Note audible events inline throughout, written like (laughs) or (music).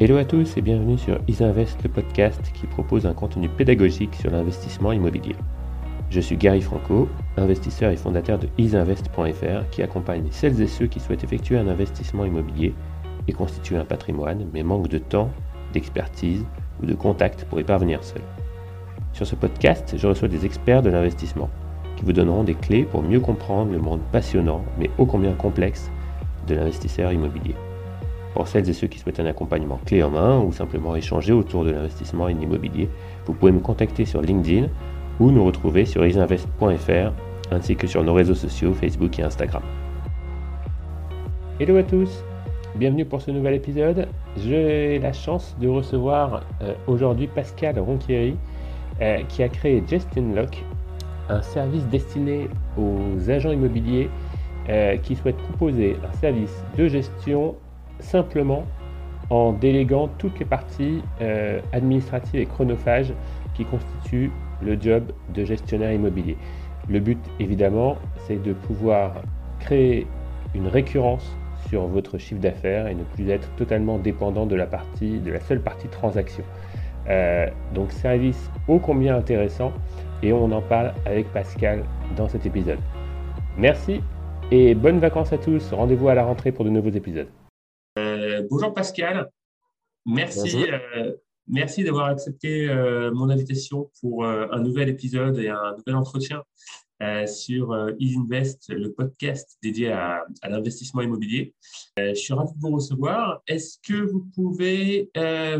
Hello à tous et bienvenue sur Isinvest, le podcast qui propose un contenu pédagogique sur l'investissement immobilier. Je suis Gary Franco, investisseur et fondateur de isinvest.fr qui accompagne celles et ceux qui souhaitent effectuer un investissement immobilier et constituer un patrimoine mais manquent de temps, d'expertise ou de contact pour y parvenir seul. Sur ce podcast, je reçois des experts de l'investissement qui vous donneront des clés pour mieux comprendre le monde passionnant mais ô combien complexe de l'investisseur immobilier. Pour celles et ceux qui souhaitent un accompagnement clé en main ou simplement échanger autour de l'investissement en immobilier, vous pouvez me contacter sur LinkedIn ou nous retrouver sur isinvest.fr ainsi que sur nos réseaux sociaux Facebook et Instagram. Hello à tous, bienvenue pour ce nouvel épisode. J'ai la chance de recevoir euh, aujourd'hui Pascal Ronchieri euh, qui a créé Justin Lock, un service destiné aux agents immobiliers euh, qui souhaitent proposer un service de gestion simplement en déléguant toutes les parties euh, administratives et chronophages qui constituent le job de gestionnaire immobilier. Le but, évidemment, c'est de pouvoir créer une récurrence sur votre chiffre d'affaires et ne plus être totalement dépendant de la, partie, de la seule partie transaction. Euh, donc service ô combien intéressant et on en parle avec Pascal dans cet épisode. Merci et bonnes vacances à tous. Rendez-vous à la rentrée pour de nouveaux épisodes. Euh, bonjour Pascal. Merci, euh, merci d'avoir accepté euh, mon invitation pour un nouvel épisode et un nouvel entretien sur Isinvest, le podcast dédié à, l'investissement immobilier. je suis ravi de vous recevoir. Est-ce que vous pouvez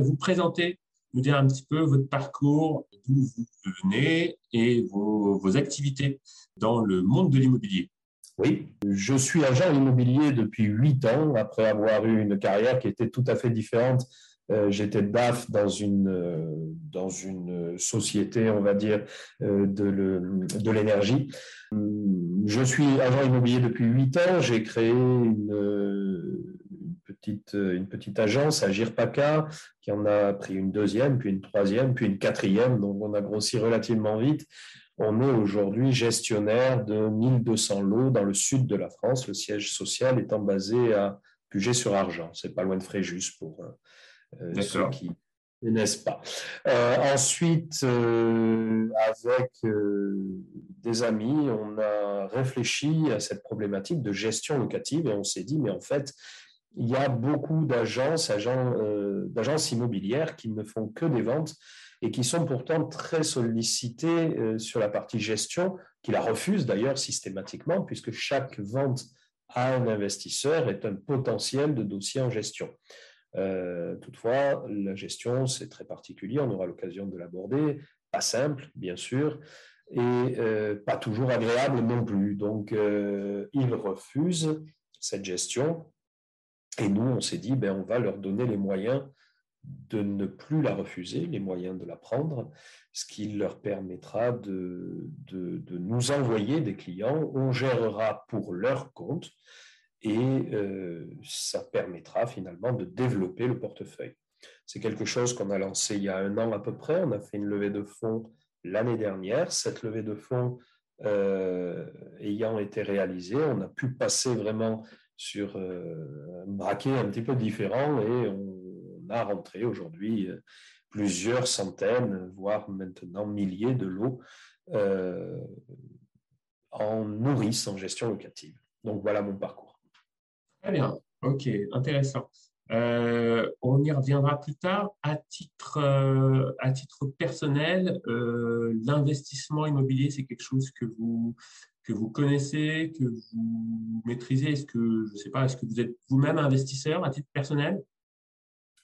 vous présenter, nous dire un petit peu votre parcours, d'où vous venez et vos, vos activités dans le monde de l'immobilier? Oui, je suis agent immobilier depuis huit ans, après avoir eu une carrière qui était tout à fait différente. Euh, j'étais DAF dans une, euh, dans une société, on va dire, euh, de l'énergie. Je suis agent immobilier depuis huit ans. J'ai créé une, petite, une petite agence à Girpaca qui en a pris une deuxième, puis une troisième, puis une quatrième. Donc, on a grossi relativement vite on est aujourd'hui gestionnaire de 1200 lots dans le sud de la France, le siège social étant basé à Puget-sur-Argent. C'est pas loin de Fréjus pour euh, euh, ceux qui ne connaissent pas. Euh, ensuite, avec des amis, on a réfléchi à cette problématique de gestion locative et on s'est dit, mais en fait, il y a beaucoup d'agences, d'agences immobilières qui ne font que des ventes et qui sont pourtant très sollicités euh, sur la partie gestion, qui la refusent d'ailleurs systématiquement, puisque chaque vente à un investisseur est un potentiel de dossier en gestion. Euh, toutefois, la gestion, c'est très particulier, on aura l'occasion de l'aborder, pas simple, bien sûr, et euh, pas toujours agréable non plus. Donc, ils refusent cette gestion, et nous, on s'est dit, ben, on va leur donner les moyens de ne plus la refuser, les moyens de la prendre, ce qui leur permettra de, de, nous envoyer des clients. On gérera pour leur compte et euh, ça permettra finalement de développer le portefeuille. C'est quelque chose qu'on a lancé il y a un an à peu près. On a fait une levée de fonds l'année dernière. Cette levée de fonds euh, ayant été réalisée, on a pu passer vraiment sur euh, un braquet un petit peu différent et on a rentré aujourd'hui euh, plusieurs centaines, voire maintenant milliers de lots euh, en nourrice, en gestion locative. Donc voilà mon parcours. Très bien, ok, intéressant. Euh, on y reviendra plus tard. À titre, à titre personnel, l'investissement immobilier, c'est quelque chose que vous, que vous connaissez, que vous maîtrisez? Est-ce que, je sais pas, est-ce que vous êtes vous-même investisseur à titre personnel?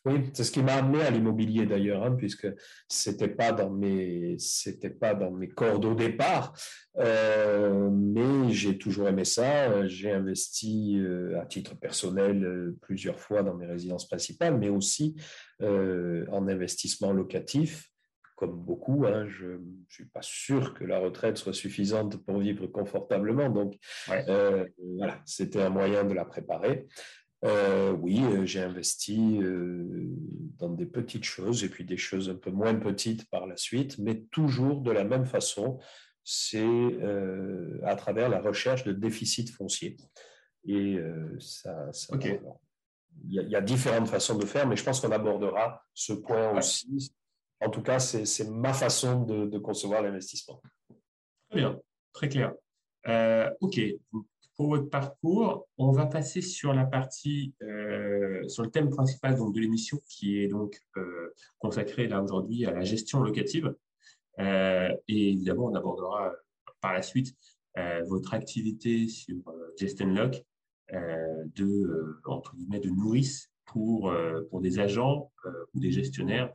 Oui, c'est ce qui m'a amené à l'immobilier d'ailleurs, hein, puisque c'était pas dans mes c'était pas dans mes cordes au départ, euh, mais j'ai toujours aimé ça. J'ai investi euh, à titre personnel euh, plusieurs fois dans mes résidences principales, mais aussi en investissement locatif. Comme beaucoup, hein, je ne suis pas sûr que la retraite soit suffisante pour vivre confortablement. Donc, voilà, c'était un moyen de la préparer. Euh, oui, euh, j'ai investi euh, dans des petites choses et puis des choses un peu moins petites par la suite, mais toujours de la même façon, c'est à travers la recherche de déficit foncier. Et ça, il y, a, différentes façons de faire, mais je pense qu'on abordera ce point aussi. En tout cas, c'est ma façon de, concevoir l'investissement. Très bien, très clair. Euh, OK, pour votre parcours, on va passer sur la partie, euh, sur le thème principal donc, de l'émission qui est donc euh, consacré là aujourd'hui à la gestion locative. et évidemment, on abordera par la suite votre activité sur Justin Lock euh, de, euh, entre guillemets, de nourrice pour, euh, pour des agents ou des gestionnaires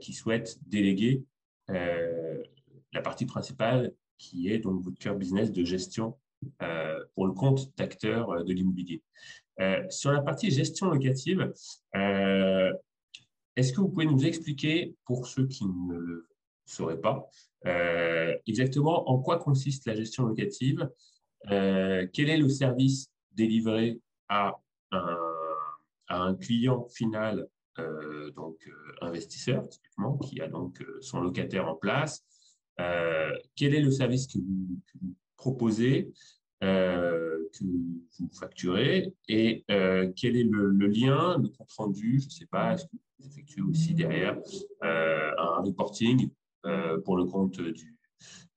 qui souhaitent déléguer la partie principale qui est donc votre cœur business de gestion pour le compte d'acteurs de l'immobilier. sur la partie gestion locative, est-ce que vous pouvez nous expliquer, pour ceux qui ne le sauraient pas, exactement en quoi consiste la gestion locative, quel est le service délivré à un, client final, euh, donc euh, investisseur typiquement, qui a donc euh, son locataire en place. quel est le service que vous, proposez, que vous facturez, et quel est le, lien, le compte rendu, je ne sais pas, est-ce que vous effectuez aussi derrière un reporting pour le compte du,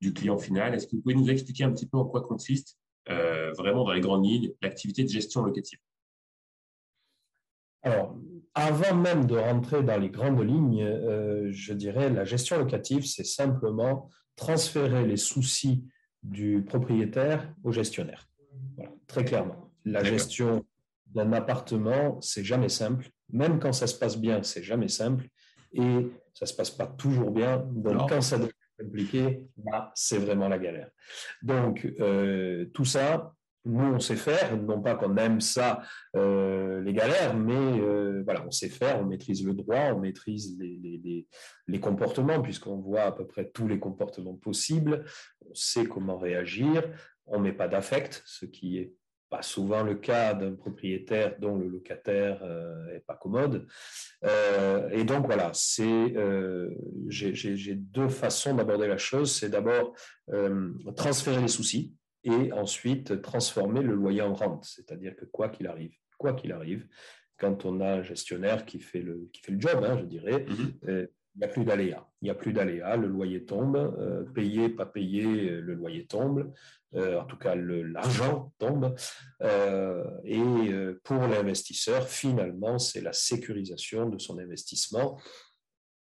du client final? Est-ce que vous pouvez nous expliquer un petit peu en quoi consiste euh, vraiment dans les grandes lignes, l'activité de gestion locative? Alors, avant même de rentrer dans les grandes lignes, euh, je dirais la gestion locative, c'est simplement transférer les soucis du propriétaire au gestionnaire. très clairement. La gestion d'un appartement, c'est jamais simple. Même quand ça se passe bien, c'est jamais simple. Et ça se passe pas toujours bien. Donc, quand ça compliqué, bah, c'est vraiment la galère. Donc, euh, tout ça, nous, on sait faire, non pas qu'on aime ça, euh, les galères, mais euh, voilà, on sait faire, on maîtrise le droit, on maîtrise les, les, les comportements, puisqu'on voit à peu près tous les comportements possibles, on sait comment réagir, on met pas d'affect, ce qui est pas souvent le cas d'un propriétaire dont le locataire euh, pas commode. Euh, et donc voilà, c'est j'ai deux façons d'aborder la chose. C'est d'abord transférer les soucis et ensuite transformer le loyer en rente. C'est-à-dire que quoi qu'il arrive, quoi qu'il arrive, quand on a un gestionnaire qui fait le, qui fait le job, hein, je dirais, mm-hmm il n'y a plus d'aléas. Il n'y a plus d'aléas, le loyer tombe, euh, payé, pas payé, le loyer tombe, euh, en tout cas l'argent tombe. Euh, et pour l'investisseur, finalement, c'est la sécurisation de son investissement.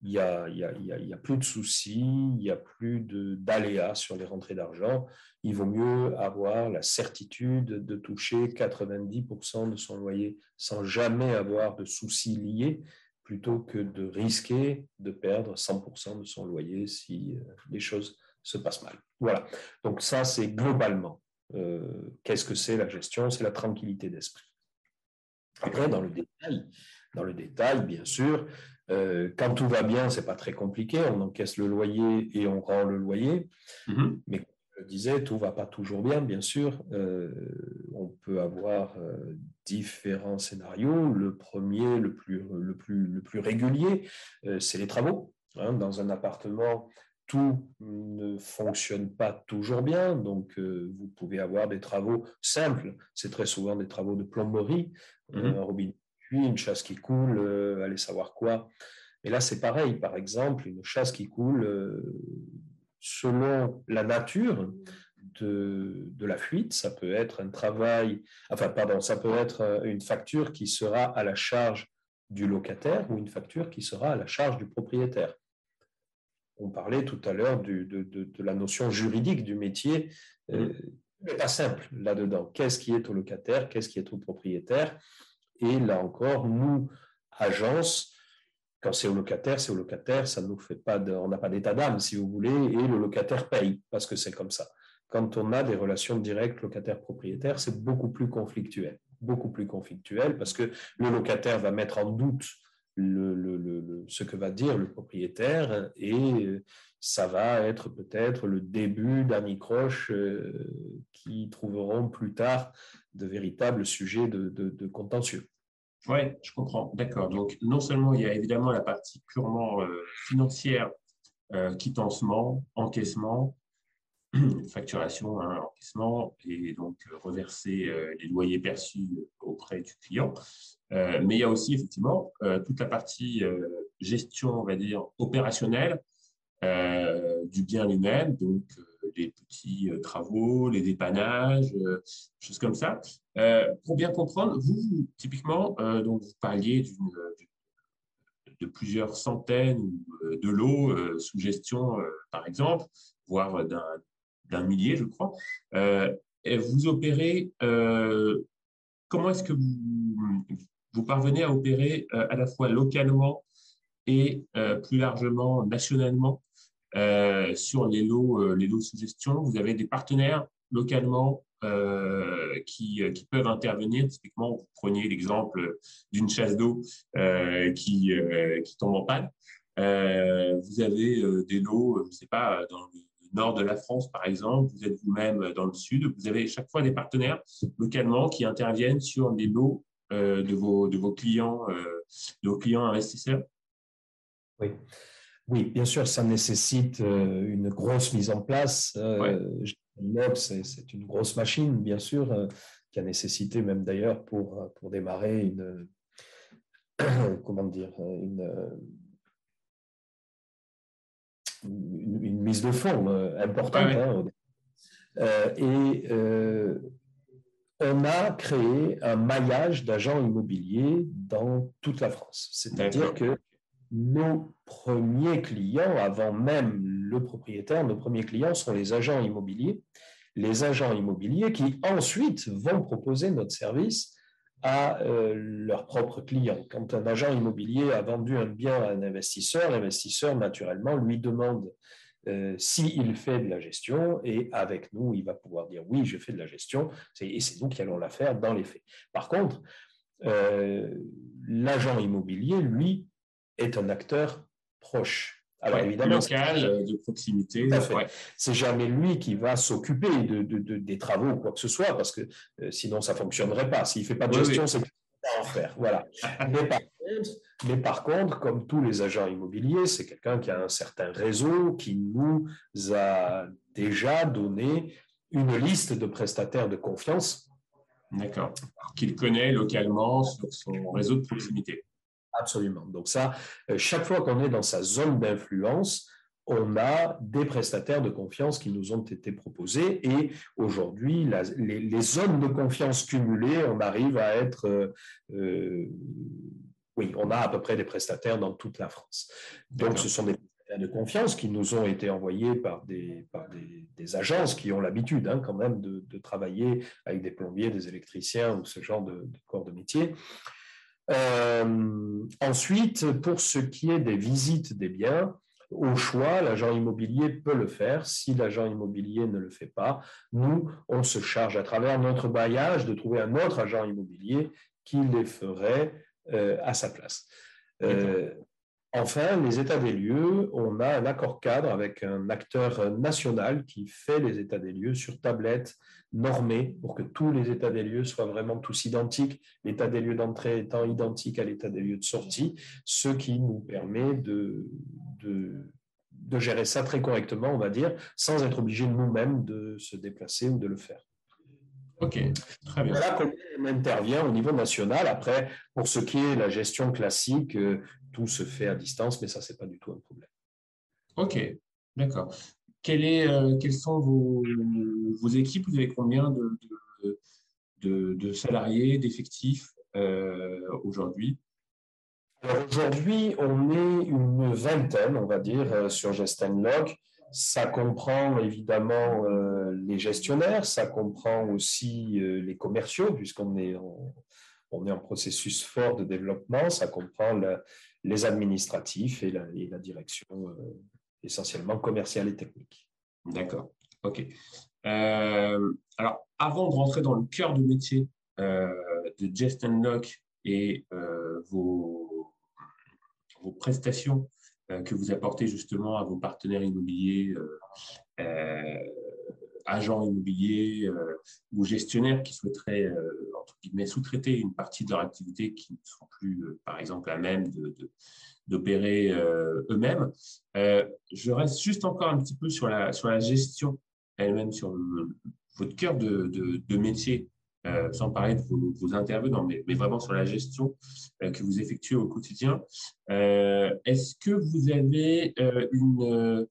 Il n'y a, plus de soucis, il n'y a plus d'aléas sur les rentrées d'argent. Il vaut mieux avoir la certitude de toucher 90% de son loyer sans jamais avoir de soucis liés plutôt que de risquer de perdre 100% de son loyer si euh, les choses se passent mal. Voilà. Donc ça, c'est globalement euh, qu'est-ce que c'est la gestion? C'est la tranquillité d'esprit. Après, dans le détail, dans le détail, bien sûr, euh, quand tout va bien, c'est pas très compliqué. On encaisse le loyer et on rend le loyer. Mm-hmm. Mais je disais, tout va pas toujours bien, bien sûr. Euh, on peut avoir euh, différents scénarios. Le premier, le plus, le plus, le plus régulier, c'est les travaux. Hein. dans un appartement, tout ne fonctionne pas toujours bien, donc vous pouvez avoir des travaux simples. C'est très souvent des travaux de plomberie, mm-hmm. un robinet puis une chasse qui coule, allez savoir quoi. Mais là, c'est pareil. Par exemple, une chasse qui coule selon la nature de, de, la fuite. Ça peut être un travail, enfin, pardon, ça peut être euh, une facture qui sera à la charge du locataire ou une facture qui sera à la charge du propriétaire. On parlait tout à l'heure de, de, de, la notion juridique du métier. Euh, n'est pas simple là-dedans. Qu'est-ce qui est au locataire? Qu'est-ce qui est au propriétaire? Et là encore, nous, agences, quand c'est au locataire, c'est au locataire, ça nous fait pas on n'a pas d'état d'âme, si vous voulez, et le locataire paye, parce que c'est comme ça. Quand on a des relations directes locataire-propriétaire, c'est beaucoup plus conflictuel, beaucoup plus conflictuel, parce que le locataire va mettre en doute ce que va dire le propriétaire, et ça va être peut-être le début d'anicroches euh, qui trouveront plus tard de véritables sujets de contentieux. Oui, je comprends. D'accord. Donc, non seulement il y a évidemment la partie purement euh, financière, euh, quittancement, encaissement, (clears throat) facturation, un encaissement et donc reverser les loyers perçus auprès du client. mais il y a aussi effectivement toute la partie gestion, on va dire, opérationnelle du bien lui-même, donc les petits travaux, les dépannages, choses comme ça. pour bien comprendre, vous, typiquement, donc vous parliez de plusieurs centaines de lots sous gestion, par exemple, voire d'un millier, je crois. et vous opérez, comment est-ce que vous parvenez à opérer à la fois localement et plus largement nationalement? Sur les lots, les lots gestion Vous avez des partenaires localement euh, qui, euh, peuvent intervenir. Typiquement, vous preniez l'exemple d'une chasse d'eau euh, qui, qui tombe en panne. vous avez des lots, je ne sais pas, dans le nord de la France, par exemple, vous êtes vous-même dans le sud, vous avez chaque fois des partenaires localement qui interviennent sur les lots de, vos, de vos clients, de vos clients investisseurs. Oui. Oui, bien sûr, ça nécessite une grosse mise en place c'est une grosse machine, bien sûr, euh, qui a nécessité même d'ailleurs pour, euh, pour démarrer une, (coughs) comment dire, une, une, mise de fonds euh, importante. Hein, et on a créé un maillage d'agents immobiliers dans toute la France. C'est-à-dire que nos premiers clients, avant même le propriétaire, nos premiers clients sont les agents immobiliers. Les agents immobiliers qui ensuite vont proposer notre service à euh, leurs propres clients. Quand un agent immobilier a vendu un bien à un investisseur, l'investisseur, naturellement, lui demande euh, s'il fait de la gestion et avec nous, il va pouvoir dire oui, je fais de la gestion et c'est nous qui allons la faire dans les faits. Par contre, euh, l'agent immobilier, lui, est un acteur proche. Alors évidemment, local, euh, de proximité. C'est jamais lui qui va s'occuper de, des travaux ou quoi que ce soit, parce que euh, sinon ça fonctionnerait pas. S'il fait pas de gestion, c'est pas en faire. Voilà. (laughs) mais, par contre, mais par contre, comme tous les agents immobiliers, c'est quelqu'un qui a un certain réseau, qui nous a déjà donné une liste de prestataires de confiance. D'accord. Qu'il connaît localement sur son réseau de proximité. Absolument. Donc ça, euh, chaque fois qu'on est dans sa zone d'influence, on a des prestataires de confiance qui nous ont été proposés et aujourd'hui, les, zones de confiance cumulées, on arrive à être, euh, euh, oui, on a à peu près des prestataires dans toute la France. Donc ce sont des prestataires de confiance qui nous ont été envoyés par des, par des, agences qui ont l'habitude hein, quand même de, travailler avec des plombiers, des électriciens ou ce genre de, de corps de métier. Euh, ensuite, pour ce qui est des visites des biens, au choix, l'agent immobilier peut le faire. Si l'agent immobilier ne le fait pas, nous, on se charge à travers notre bailliage de trouver un autre agent immobilier qui les ferait euh, à sa place. Euh, enfin, les états des lieux, on a un accord cadre avec un acteur national qui fait les états des lieux sur tablette normé pour que tous les états des lieux soient vraiment tous identiques, l'état des lieux d'entrée étant identique à l'état des lieux de sortie, ce qui nous permet de, de, gérer ça très correctement, on va dire, sans être obligé nous-mêmes de se déplacer ou de le faire. Ok, très bien. Voilà comment on intervient au niveau national. Après, pour ce qui est la gestion classique, euh, tout se fait à distance, mais ça, c'est pas du tout un problème. Ok, d'accord. est, euh, quelles sont vos, vos, équipes? Vous avez combien de, de, de, salariés, d'effectifs euh, aujourd'hui? Aujourd'hui, on est une vingtaine, on va dire, sur Gestenlog. Ça comprend évidemment euh, les gestionnaires, ça comprend aussi euh, les commerciaux, puisqu'on est en, on est en processus fort de développement, ça comprend les administratifs et la, direction euh, essentiellement commerciale et technique. D'accord, ok. alors, avant de rentrer dans le cœur du métier de Just Lock et vos, prestations euh, que vous apportez justement à vos partenaires immobiliers, euh, euh, agents immobiliers ou gestionnaires qui souhaiteraient, entre guillemets, sous-traiter une partie de leur activité qui ne sont plus, par exemple, à même d'opérer eux-mêmes. je reste juste encore un petit peu sur la, sur la gestion elle-même sur votre cœur de, de, métier, euh, sans parler de vos, intervenants, mais, mais, vraiment sur la gestion euh, que vous effectuez au quotidien. Est-ce que vous avez une,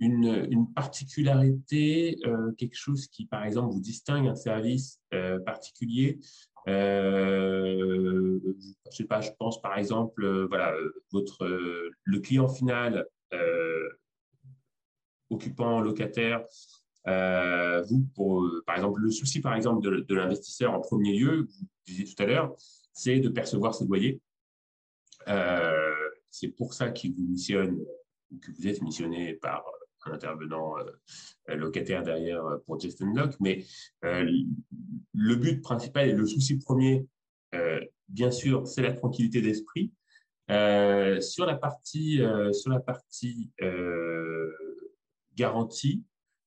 une, particularité, quelque chose qui, par exemple, vous distingue un service particulier euh, je sais pas, je pense par exemple, euh, voilà, votre le client final euh, occupant locataire, vous par exemple le souci par exemple de, l'investisseur en premier lieu, vous disiez tout à l'heure, c'est de percevoir ses loyers. c'est pour ça qu'il vous missionne ou que vous êtes missionné par un intervenant euh, locataire derrière euh, pour Justin Locke. Mais euh, le but principal et le souci premier, bien sûr, c'est la tranquillité d'esprit. sur la partie, sur la partie garantie,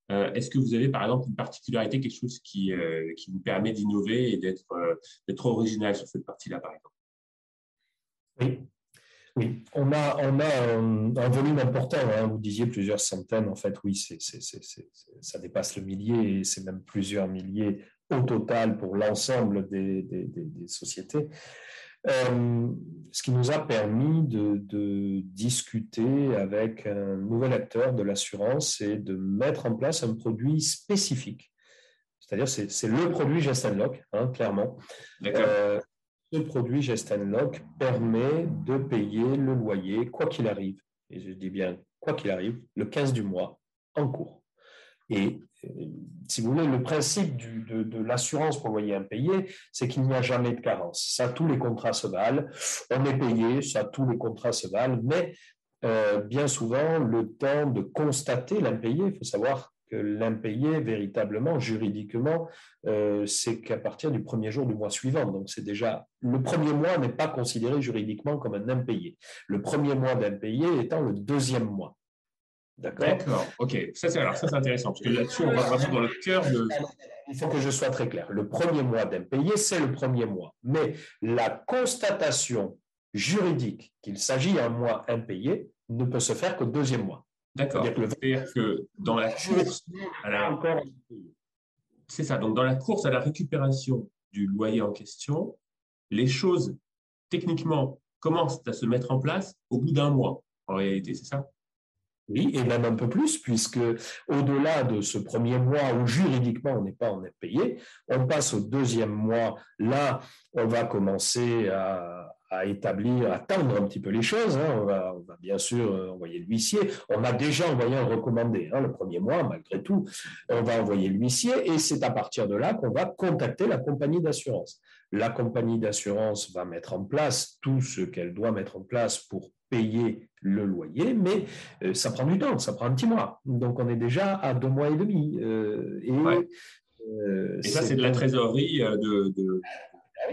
Est-ce que vous avez par exemple une particularité, quelque chose qui, qui vous permet d'innover et d'être d'être original sur cette partie-là, par exemple? Oui, oui, on a, on a un, volume important, hein. vous disiez plusieurs centaines, en fait, oui, c'est, ça dépasse le millier et c'est même plusieurs milliers au total pour l'ensemble des, sociétés. Euh, ce qui nous a permis de, discuter avec un nouvel acteur de l'assurance et de mettre en place un produit spécifique. C'est-à-dire, c'est, le produit Gestenlock, hein, clairement. Euh, ce produit Gestenlock permet de payer le loyer quoi qu'il arrive, et je dis bien quoi qu'il arrive, le 15 du mois en cours. Et euh, si vous voulez, le principe de, l'assurance pour loyer impayé, c'est qu'il n'y a jamais de carence. Ça, tous les contrats se valent. On est payé, ça, tous les contrats se valent. Mais euh, bien souvent, le temps de constater l'impayé, il faut savoir que l'impayé, véritablement, juridiquement, euh, c'est qu'à partir du premier jour du mois suivant. Donc, c'est déjà le premier mois n'est pas considéré juridiquement comme un impayé. Le premier mois d'impayé étant le deuxième mois. D'accord? D'accord, ok. Ça, c'est, alors, ça, c'est intéressant, parce que là-dessus, on va vraiment dans le cœur de. Il faut que je sois très clair. Le premier mois d'impayé, c'est le premier mois. Mais la constatation juridique qu'il s'agit d'un mois impayé ne peut se faire qu'au deuxième mois. D'accord. C'est-à-dire que dans la course à la... C'est ça. Donc, dans la course à la récupération du loyer en question, les choses, techniquement, commencent à se mettre en place au bout d'un mois, en réalité, c'est ça? Oui, et même un peu plus, puisque au-delà de ce premier mois où juridiquement on n'est pas en payé, on passe au deuxième mois. Là, on va commencer à, à établir, à tendre un petit peu les choses. Hein. On, va, bien sûr euh, envoyer l'huissier. On a déjà envoyé un recommandé hein, le premier mois, malgré tout. On va envoyer l'huissier et c'est à partir de là qu'on va contacter la compagnie d'assurance. La compagnie d'assurance va mettre en place tout ce qu'elle doit mettre en place pour payer le loyer, mais euh, ça prend du temps, ça prend un petit mois. Donc on est déjà à deux mois et demi. Euh, et, ça, c'est de la trésorerie de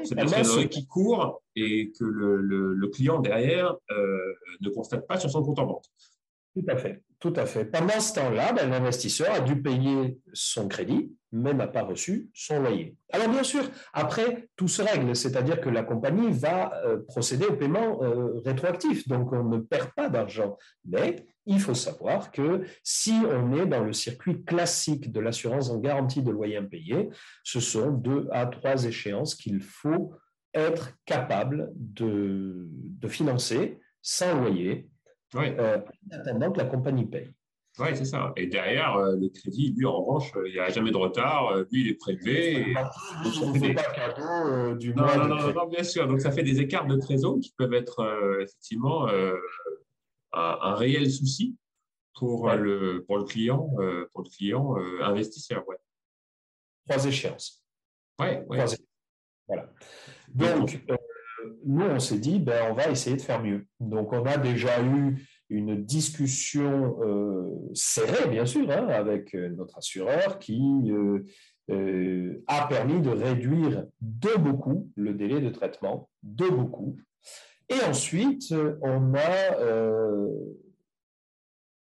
c'est la trésorerie qui court et que le, client derrière euh, ne constate pas sur son compte en banque. Tout à fait, tout à fait. Pendant ce temps-là, ben, l'investisseur a dû payer son crédit, mais n'a pas reçu son loyer. Alors bien sûr, après, tout se règle, c'est-à-dire que la compagnie va euh, procéder au paiement euh, rétroactif, donc on ne perd pas d'argent. Mais il faut savoir que si on est dans le circuit classique de l'assurance en garantie de loyer impayé, ce sont deux à trois échéances qu'il faut être capable de, de financer sans loyer euh, en attendant que la compagnie paye. Oui, c'est ça. Et derrière, euh, le crédit, lui, en revanche, euh, il n'y a jamais de retard. lui, il est prélevé. Il ne fait pas cadeau du non, non, non, non, bien sûr. Donc, ça fait des écarts de trésor qui peuvent être effectivement un, réel souci pour, le, pour le client, pour le client investisseur. Ouais. Trois échéances. Oui, ouais. Voilà. Donc, nous, on s'est dit, ben, on va essayer de faire mieux. Donc, on a déjà eu une discussion euh, serrée, bien sûr, hein, avec euh, notre assureur qui euh, a permis de réduire de beaucoup le délai de traitement, de beaucoup. Et ensuite, on a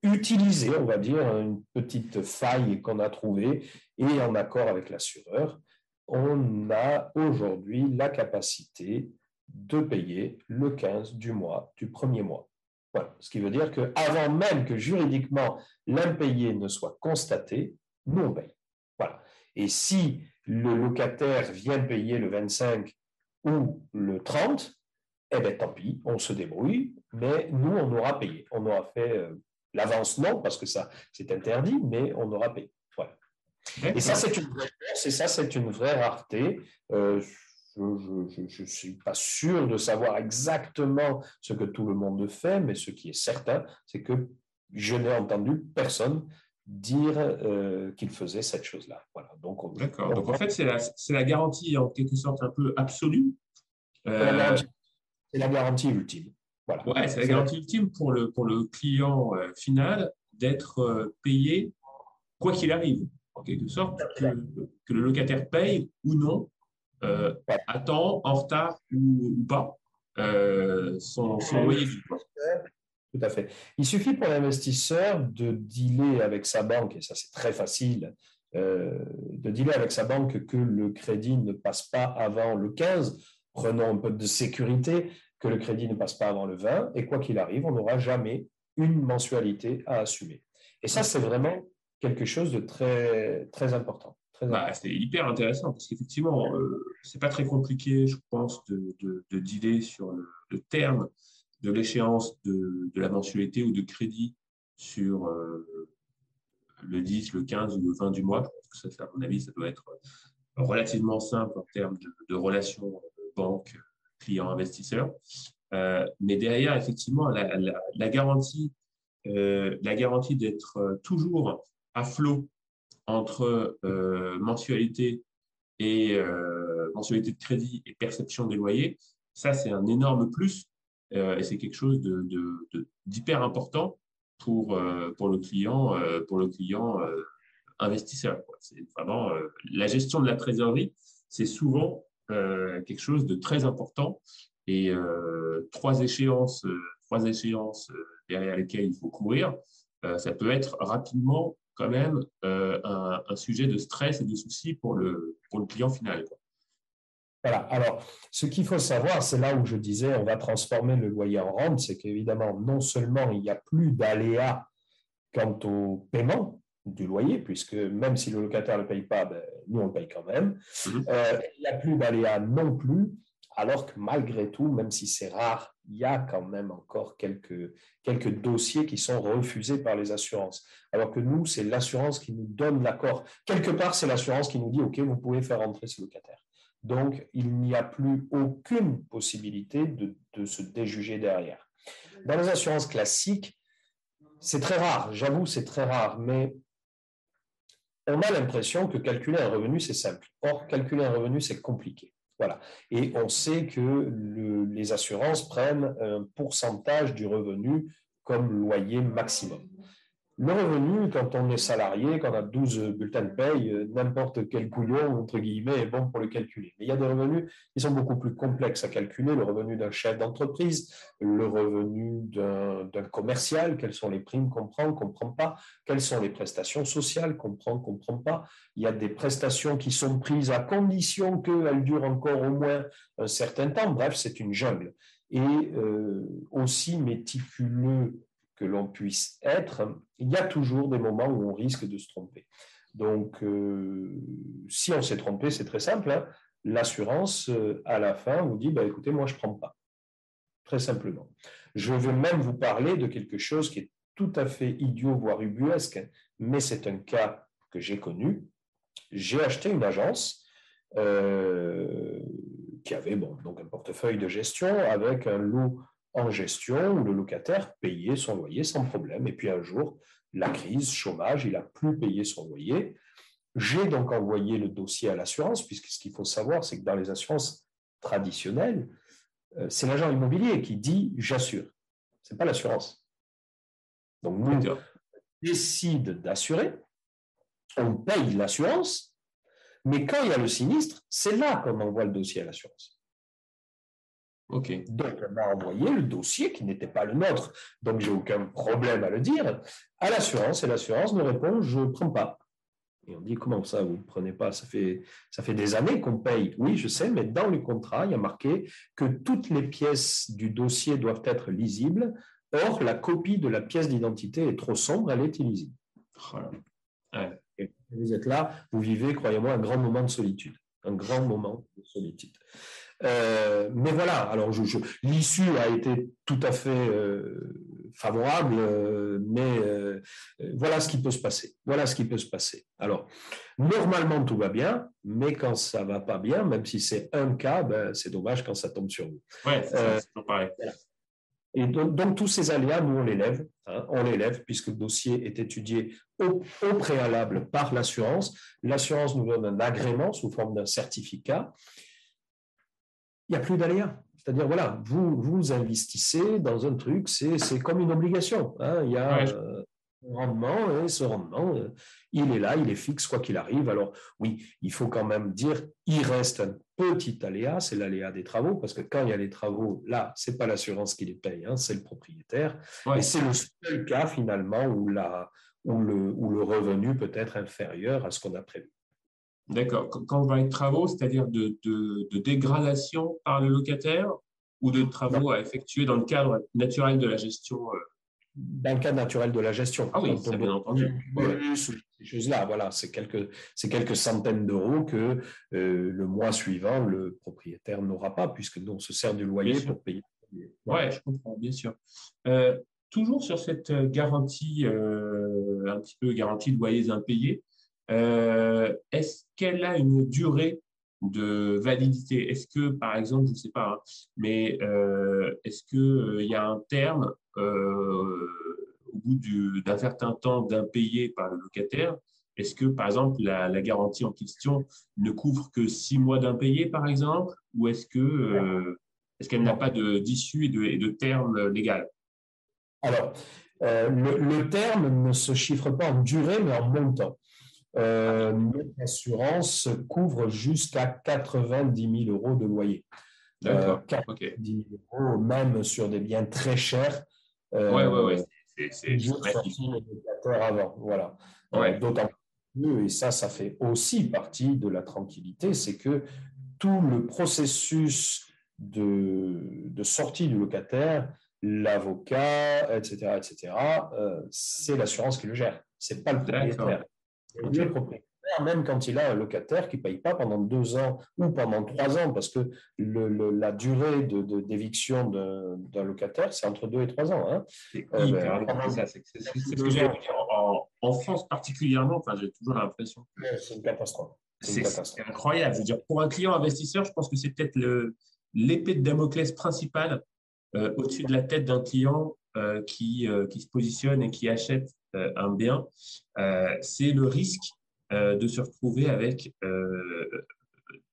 utilisé, on va dire, une petite faille qu'on a trouvée et en accord avec l'assureur, on a aujourd'hui la capacité de payer le 15 du mois, du premier mois. Voilà. Ce qui veut dire qu'avant même que juridiquement l'impayé ne soit constaté, nous on paye. Voilà. Et si le locataire vient payer le 25 ou le 30, eh bien tant pis, on se débrouille, mais nous on aura payé. On aura fait euh, l'avance, non, parce que ça c'est interdit, mais on aura payé. Voilà. Et ça c'est une vraie ça c'est une vraie rareté. Euh, je ne suis pas sûr de savoir exactement ce que tout le monde fait, mais ce qui est certain, c'est que je n'ai entendu personne dire euh, qu'il faisait cette chose-là. Voilà. Donc, D'accord. Donc, en fait, c'est la, la, garantie en quelque sorte un peu absolue. Euh, c'est la garantie ultime. Voilà. Ouais, c'est la garantie ultime pour le, pour le client euh, final d'être payé quoi qu'il arrive. En quelque sorte, que, que, le locataire paye ou non euh, à temps, en retard ou, pas, euh, son, loyer Tout à fait. Il suffit pour l'investisseur de dealer avec sa banque, et ça c'est très facile, euh, de dealer avec sa banque que le crédit ne passe pas avant le 15. Prenons un peu de sécurité, que le crédit ne passe pas avant le 20, et quoi qu'il arrive, on n'aura jamais une mensualité à assumer. Et ça, c'est vraiment quelque chose de très, très important. Bah, c'est hyper intéressant parce qu'effectivement, euh, c'est pas très compliqué, je pense, de, de, de dealer sur le, terme de l'échéance de, de, la mensualité ou de crédit sur euh, le 10, le 15 ou le 20 du mois. Je pense que ça, à mon avis, ça doit être relativement simple en termes de, de relations banque, client, investisseur. Euh, mais derrière, effectivement, la, la, la garantie, euh, la garantie d'être toujours à flot entre euh, mensualité et euh, mensualité de crédit et perception des loyers, ça c'est un énorme plus euh, et c'est quelque chose d'hyper important pour pour le client pour le client investisseur. C'est vraiment la gestion de la trésorerie, c'est souvent quelque chose de très important et trois échéances trois échéances derrière lesquelles il faut courir, ça peut être rapidement quand même euh, un, sujet de stress et de soucis pour le, pour le client final. Voilà. Alors, ce qu'il faut savoir, c'est là où je disais on va transformer le loyer en rente, c'est qu'évidemment, non seulement il n'y a plus d'aléas quant au paiement du loyer, puisque même si le locataire ne le paye pas, ben, nous on le paye quand même. Euh, il n'y a plus d'aléas non plus, alors que malgré tout, même si c'est rare, il y a quand même encore quelques, dossiers qui sont refusés par les assurances. Alors que nous, c'est l'assurance qui nous donne l'accord. Quelque part, c'est l'assurance qui nous dit, OK, vous pouvez faire entrer ce locataire. Donc, il n'y a plus aucune possibilité de, de se déjuger derrière. Dans les assurances classiques, c'est très rare, j'avoue, c'est très rare, mais on a l'impression que calculer un revenu, c'est simple. Or, calculer un revenu, c'est compliqué. Voilà. Et on sait que les assurances prennent un pourcentage du revenu comme loyer maximum. Le revenu, quand on est salarié, quand on a 12 bulletins de paye, euh, n'importe quel couillon, entre guillemets, est bon pour le calculer. Mais il y a des revenus qui sont beaucoup plus complexes à calculer. Le revenu d'un chef d'entreprise, le revenu d'un commercial, quelles sont les primes qu'on prend, qu'on ne prend pas, quelles sont les prestations sociales qu'on prend, qu'on ne prend pas. Il y a des prestations qui sont prises à condition qu'elles durent encore au moins un certain temps. Bref, c'est une jungle. Et euh, aussi méticuleux que l'on puisse être, il y a toujours des moments où on risque de se tromper. Donc, euh, si on s'est trompé, c'est très simple. Hein. L'assurance, euh, à la fin, vous dit, bah, écoutez, moi, je ne prends pas. Très simplement. Je veux même vous parler de quelque chose qui est tout à fait idiot, voire ubuesque, mais c'est un cas que j'ai connu. J'ai acheté une agence euh, qui avait bon, donc un portefeuille de gestion avec un lot en gestion où le locataire payait son loyer sans problème. Et puis un jour, la crise, chômage, il a plus payé son loyer. J'ai donc envoyé le dossier à l'assurance, puisque ce qu'il faut savoir, c'est que dans les assurances traditionnelles, euh, c'est l'agent immobilier qui dit j'assure. Ce n'est pas l'assurance. Donc nous, on décide d'assurer, on paye l'assurance, mais quand il y a le sinistre, c'est là qu'on envoie le dossier à l'assurance. Donc, on a envoyé le dossier qui n'était pas le nôtre, donc j'ai aucun problème à le dire, à l'assurance, et l'assurance nous répond je ne prends pas. Et on dit comment ça, vous ne prenez pas? Ça fait, ça fait des années qu'on paye. Oui, je sais, mais dans le contrat, il y a marqué que toutes les pièces du dossier doivent être lisibles. Or, la copie de la pièce d'identité est trop sombre, elle est illisible. vous êtes là, vous vivez, croyez-moi, un grand moment de solitude. Un grand moment de solitude. Euh, mais voilà, alors je, l'issue a été tout à fait euh, favorable, euh, mais voilà ce qui peut se passer. Voilà ce qui peut se passer. Alors, normalement, tout va bien, mais quand ça va pas bien, même si c'est un cas, ben, c'est dommage quand ça tombe sur vous. Ouais, c'est pareil. Et donc, tous ces aléas, nous, on les lève. Hein, on les lève puisque le dossier est étudié au, au préalable par l'assurance. L'assurance nous donne un agrément sous forme d'un certificat il n'y a plus d'aléas. C'est-à-dire, voilà, vous, vous investissez dans un truc, c'est comme une obligation. Hein. Il y a euh, un rendement, et ce rendement, euh, il est là, il est fixe, quoi qu'il arrive. Alors, oui, il faut quand même dire, il reste un petit aléa, c'est l'aléa des travaux, parce que quand il y a les travaux, là, ce n'est pas l'assurance qui les paye, hein, c'est le propriétaire. Et c'est le seul cas, finalement, où, la, où, le, où le revenu peut être inférieur à ce qu'on a prévu. D'accord. Quand on parle de travaux, c'est-à-dire de, dégradation par le locataire ou de travaux à effectuer dans le cadre naturel de la gestion euh? Dans le cadre naturel de la gestion. Ah oui, c'est bien entendu. Ces choses-là, voilà, c'est quelques, quelques centaines d'euros que euh, le mois suivant, le propriétaire n'aura pas, puisque nous, on se sert du loyer pour payer. Oui, je comprends, bien sûr. Euh, toujours sur cette garantie, un petit peu garantie de loyers impayés, euh, est-ce qu'elle a une durée de validité? Est-ce que, par exemple, je ne sais pas, hein, mais euh, est-ce qu'il euh, y a un terme au bout d'un certain temps d'impayé par le locataire? Est-ce que, par exemple, la, garantie en question ne couvre que six mois d'impayé, par exemple? Ou est-ce est-ce qu'elle n'a pas d'issue et, de, terme légal? Alors, le, terme ne se chiffre pas en durée, mais en montant. Euh, notre assurance couvre jusqu'à 90 000 euros de loyer. D'accord. 90 000 euros, même sur des biens très chers. Euh, oui, oui, oui. C'est avant. Voilà. Euh, d'autant plus, et ça, ça fait aussi partie de la tranquillité, c'est que tout le processus de, de sortie du locataire, l'avocat, etc., etc., c'est l'assurance qui le gère. C'est pas le propriétaire. Le propriétaire, même quand il a un locataire qui ne paye pas pendant deux ans ou pendant trois ans, parce que le, la durée d'éviction de, d'un locataire, c'est entre deux et trois ans. Hein. C'est ce que j'ai en, en, France particulièrement, enfin, j'ai toujours l'impression que c'est une catastrophe. C'est incroyable. Je veux dire, pour un client investisseur, je pense que c'est peut-être l'épée de Damoclès principale euh, au-dessus de la tête d'un client euh, qui, euh, qui se positionne et qui achète un bien, euh, c'est le risque euh, de se retrouver avec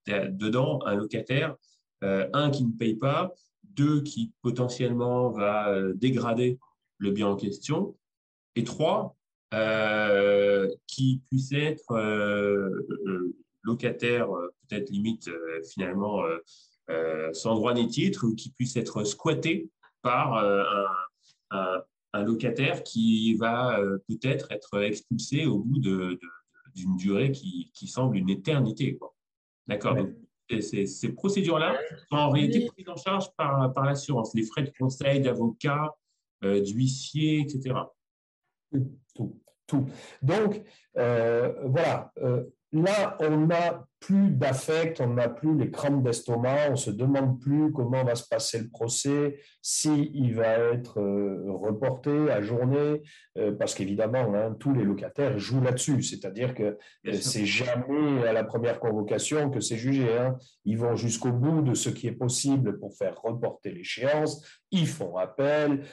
dedans un locataire, un qui ne paye pas, deux qui potentiellement va dégrader le bien en question, et trois qui puisse être locataire peut-être limite finalement sans droit ni titre ou qui puisse être squatté par un locataire qui va euh, peut-être être expulsé au bout d'une de, durée qui, qui, semble une éternité. D'accord? Ces, procédures-là sont en réalité prises en charge par, par l'assurance, les frais de conseil, d'avocat, euh, d'huissier, etc. Tout, tout. Donc, euh, voilà, Là, on n'a plus d'affect, on n'a plus les crampes d'estomac, on se demande plus comment va se passer le procès, si il va être euh, reporté, ajourné, euh, parce qu'évidemment, hein, tous les locataires jouent là-dessus. C'est-à-dire que euh, c'est jamais à la première convocation que c'est jugé. Hein. Ils vont jusqu'au bout de ce qui est possible pour faire reporter l'échéance. Ils font appel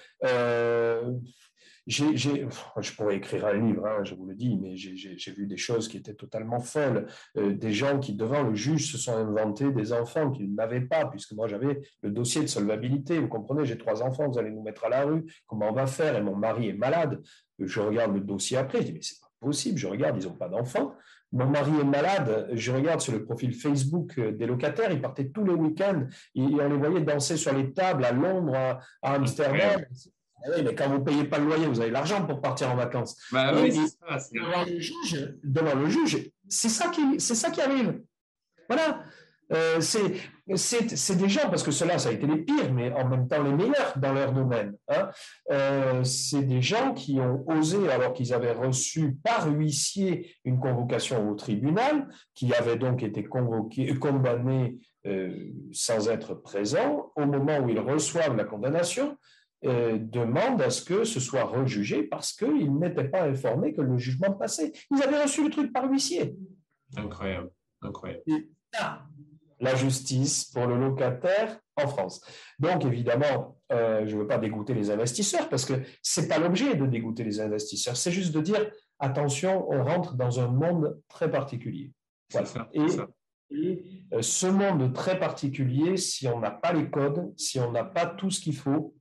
je pourrais écrire un livre, hein, je vous le dis, mais j'ai vu des choses qui étaient totalement folles. Euh, des gens qui, devant le juge, se sont inventés des enfants qu'ils n'avaient pas, puisque moi j'avais le dossier de solvabilité. Vous comprenez, j'ai trois enfants, vous allez nous mettre à la rue, comment on va faire Et mon mari est malade. Je regarde le dossier après, je dis, mais c'est pas possible, je regarde, ils n'ont pas d'enfants. Mon mari est malade, je regarde sur le profil Facebook euh, des locataires, ils partaient tous les week-ends et on les voyait danser sur les tables à Londres, à, Amsterdam. Ah oui, mais quand vous ne payez pas le loyer, vous avez l'argent pour partir en vacances. Bah oui, devant, le juge, devant le juge, c'est ça qui, c'est ça qui arrive. Voilà. Euh, c'est des gens, parce que cela, ça a été les pires, mais en même temps les meilleurs dans leur domaine. Hein. Euh, c'est des gens qui ont osé, alors qu'ils avaient reçu par huissier une convocation au tribunal, qui avaient donc été convoqués, condamnés euh, sans être présents, au moment où ils reçoivent la condamnation, demandent à ce que ce soit rejugé parce qu'ils n'étaient pas informés que le jugement passait. Ils avaient reçu le truc par huissier. Incroyable, incroyable la justice pour le locataire en France. Donc, évidemment, euh, je ne veux pas dégoûter les investisseurs parce que ce n'est pas l'objet de dégoûter les investisseurs. C'est juste de dire, attention, on rentre dans un monde très particulier. et, euh, ce monde très particulier, si on n'a pas les codes, si on n'a pas tout ce qu'il faut,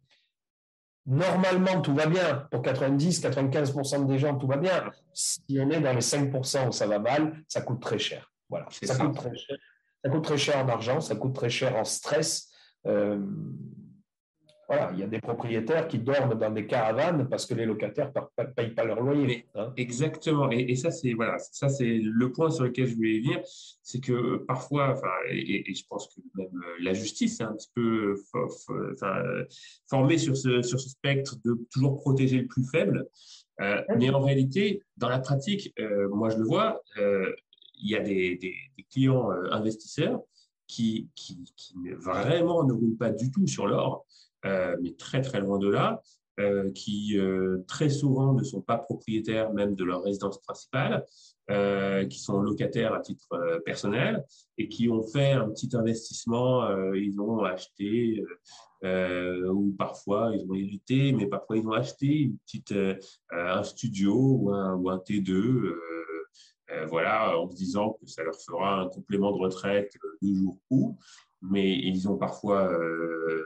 normalement, tout va bien. Pour 90-95% des gens, tout va bien. Si on est dans les 5% où ça va mal, ça coûte très cher. Voilà, ça, coûte très cher. Ça coûte très cher en argent, ça coûte très cher en stress. Euh, voilà, il y a des propriétaires qui dorment dans des caravanes parce que les locataires ne payent pas leur loyer. Hein. Exactement. Et, ça, c'est voilà, ça c'est le point sur lequel je voulais venir, c'est que parfois, enfin, et, je pense que même euh, la justice est un petit peu formée sur ce, sur ce spectre de toujours protéger le plus faible. Euh, mais en réalité, dans la pratique, moi je le vois, il y a des, clients euh, investisseurs qui, qui, vraiment ne roulent pas du tout sur l'or, euh, mais très très loin de là, euh, qui très souvent ne sont pas propriétaires même de leur résidence principale, qui sont locataires à titre personnel et qui ont fait un petit investissement, ils ont acheté ou parfois ils ont hérité, mais parfois ils ont acheté une petite, un studio ou un, ou un T2 euh, voilà, en se disant que ça leur fera un complément de retraite de jour ou, mais ils ont parfois euh,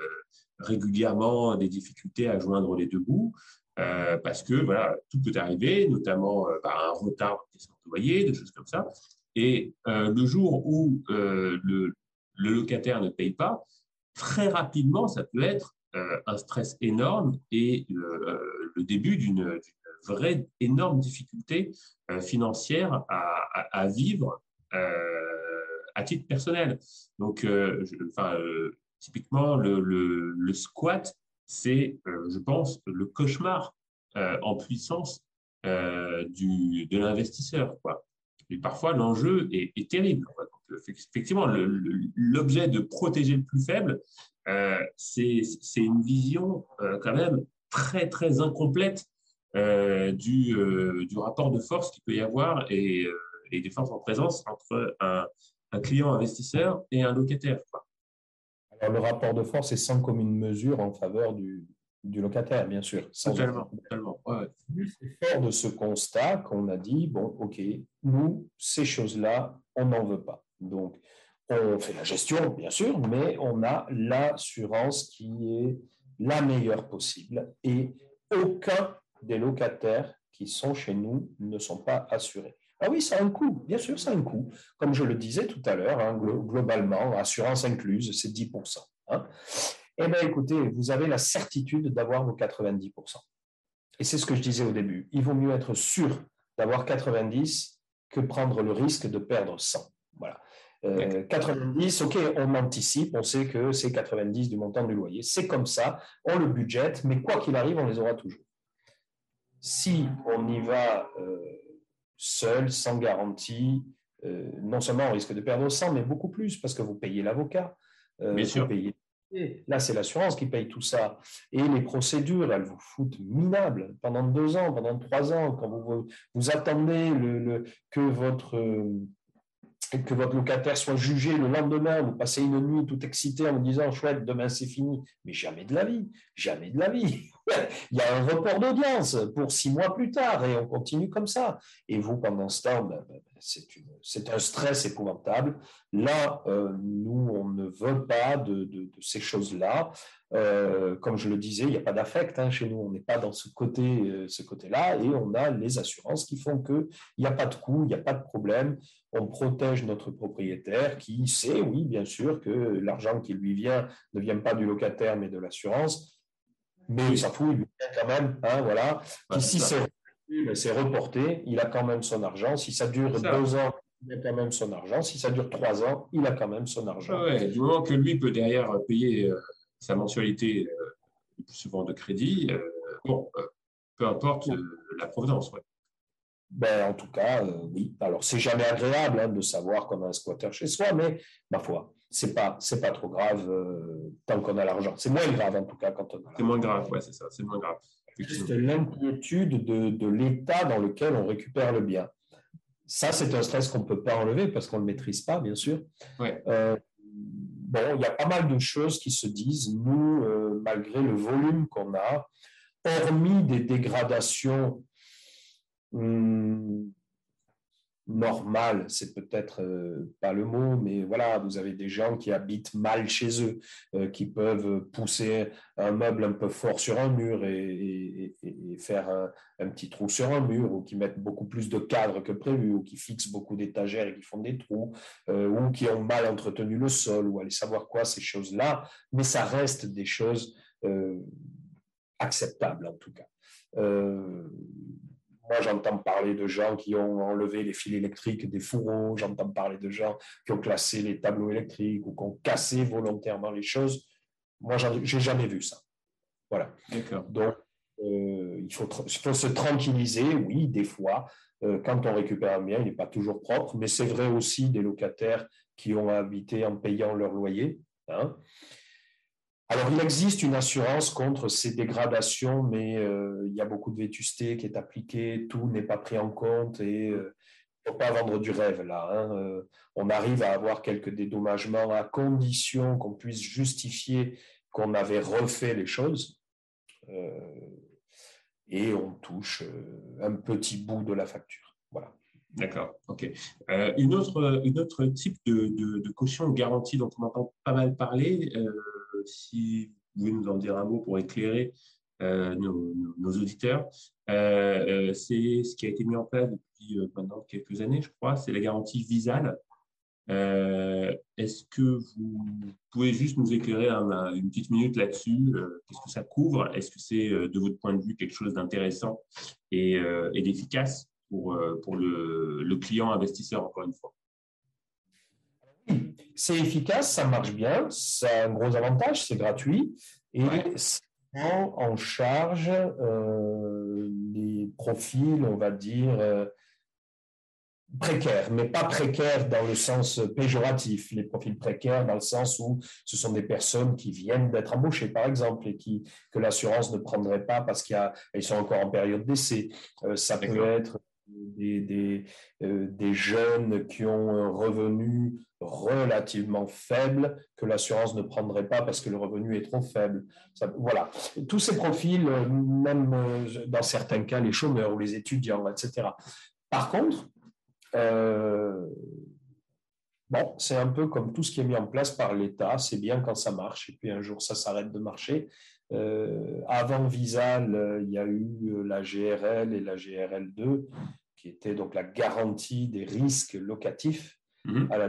régulièrement des difficultés à joindre les deux bouts. Euh, parce que voilà, tout peut arriver, notamment par un retard de loyer, des choses comme ça. Et le jour où le, locataire ne paye pas, très rapidement, ça peut être un stress énorme et le début d'une vraie énorme difficulté euh, financière à, vivre euh, à titre personnel. Donc, euh, enfin, typiquement, le, squat, c'est, je pense, le cauchemar en puissance du, de l'investisseur. Quoi. Et parfois, l'enjeu est, terrible. effectivement, l'objet de protéger le plus faible, c'est une vision quand même très, très incomplète euh, du, euh, du, rapport de force qu'il peut y avoir et, euh, des forces en présence entre un, un client investisseur et un locataire. Alors, le rapport de force est sans commune mesure en faveur du, du locataire, bien sûr. totalement, totalement. C'est fort de ce constat qu'on a dit, bon, OK, nous, ces choses-là, on n'en veut pas. Donc, on fait la gestion, bien sûr, mais on a l'assurance qui est la meilleure possible et aucun des locataires qui sont chez nous ne sont pas assurés. Ah oui, ça a un coût, bien sûr, ça a un coût. Comme je le disais tout à l'heure, hein, globalement, assurance incluse, c'est 10%. Hein. Eh bien, écoutez, vous avez la certitude d'avoir vos 90%. Et c'est ce que je disais au début. Il vaut mieux être sûr d'avoir 90 que prendre le risque de perdre 100. Voilà. 90, euh, ok, on anticipe, on sait que c'est 90 du montant du loyer. C'est comme ça, on le budgète, mais quoi qu'il arrive, on les aura toujours. Si on y va euh, seul, sans garantie, euh, non seulement on risque de perdre 100, mais beaucoup plus parce que vous payez l'avocat. Euh, Bien sûr. Là, c'est l'assurance qui paye tout ça. Et les procédures, elles vous foutent minables pendant deux ans, pendant trois ans, quand vous, vous attendez le, que votre que votre locataire soit jugé le lendemain, vous passez une nuit tout excité en vous disant chouette, demain c'est fini, mais jamais de la vie, jamais de la vie. (laughs) Il y a un report d'audience pour six mois plus tard et on continue comme ça. Et vous, pendant ce temps, ben, ben, ben, c'est un stress épouvantable. Là, euh, nous, on ne veut pas de, ces choses-là. Euh, comme je le disais, il n'y a pas d'affect hein, chez nous. On n'est pas dans ce côté, euh, ce côté-là, et on a les assurances qui font que il n'y a pas de coût, il n'y a pas de problème. On protège notre propriétaire qui sait, oui, bien sûr, que l'argent qui lui vient ne vient pas du locataire mais de l'assurance mais il s'en fout, il vient quand même, hein, voilà. si c'est reporté, il a quand même son argent. Si ça dure deux ans il a quand même son argent. Si ça dure trois ans, il a quand même son argent. Ouais, du moment que lui peut derrière payer euh, sa mensualité, euh, souvent de crédit, euh, bon, peu importe la provenance. Ben, en tout cas, oui. Alors, c'est jamais agréable hein, de savoir qu'on a un squatter chez soi, mais ma foi, c'est pas, c'est pas trop grave tant qu'on a l'argent. C'est moins grave, en tout cas, quand on a C'est moins grave, ouais, c'est ça, c'est moins grave. C'est l'inquiétude de, de l'état dans lequel on récupère le bien. Ça, c'est un stress qu'on ne peut pas enlever parce qu'on ne le maîtrise pas, bien sûr. Euh, bon, il y a pas mal de choses qui se disent, nous, euh, malgré le volume qu'on a, hormis des dégradations hum, normal, c'est peut-être euh, pas le mot, mais voilà, vous avez des gens qui habitent mal chez eux, euh, qui peuvent pousser un meuble un peu fort sur un mur et, faire un, petit trou sur un mur, ou qui mettent beaucoup plus de cadres que prévu, ou qui fixent beaucoup d'étagères et qui font des trous, euh, ou qui ont mal entretenu le sol, ou allez savoir quoi, ces choses-là, mais ça reste des choses acceptables en tout cas. Moi, j'entends parler de gens qui ont enlevé les fils électriques des fourreaux, j'entends parler de gens qui ont classé les tableaux électriques ou qui ont cassé volontairement les choses. Moi, je n'ai jamais vu ça. Voilà. Donc, euh, il, faut, se tranquilliser, oui, des fois. Euh, quand on récupère un bien, il n'est pas toujours propre, mais c'est vrai aussi des locataires qui ont habité en payant leur loyer. Hein. Alors, il existe une assurance contre ces dégradations, mais euh, il y a beaucoup de vétusté qui est appliquée, tout n'est pas pris en compte et euh, il ne faut pas vendre du rêve là. Hein. Euh, on arrive à avoir quelques dédommagements à condition qu'on puisse justifier qu'on avait refait les choses et on touche un petit bout de la facture. Voilà. D'accord, ok. une, autre, une autre type de, de, caution garantie dont on entend pas mal parler, si vous pouvez nous en dire un mot pour éclairer euh, nos, auditeurs, euh, euh, c'est ce qui a été mis en place depuis maintenant quelques années, je crois, c'est la garantie visale. Est-ce que vous pouvez juste nous éclairer une petite minute là-dessus? Qu'est-ce que ça couvre? Est-ce que c'est, de votre point de vue, quelque chose d'intéressant et, d'efficace pour, le client investisseur, encore une fois? C'est efficace, ça marche bien, ça a un gros avantage, c'est gratuit et ça prend en charge euh, les profils, on va dire, euh, précaires, mais pas précaires dans le sens péjoratif, les profils précaires dans le sens où ce sont des personnes qui viennent d'être embauchées, par exemple, et qui, que l'assurance ne prendrait pas parce qu'ils sont encore en période d'essai. Euh, ça peut être des, des, des, jeunes qui ont un revenu relativement faible que l'assurance ne prendrait pas parce que le revenu est trop faible. voilà. Tous ces profils, euh, même euh, dans certains cas, les chômeurs ou les étudiants, etc. Par contre, euh, bon, c'est un peu comme tout ce qui est mis en place par l'État. C'est bien quand ça marche et puis un jour ça s'arrête de marcher. avant Visal, il y a eu la GRL et la GRL2 qui étaient donc la garantie des risques locatifs mmh. à la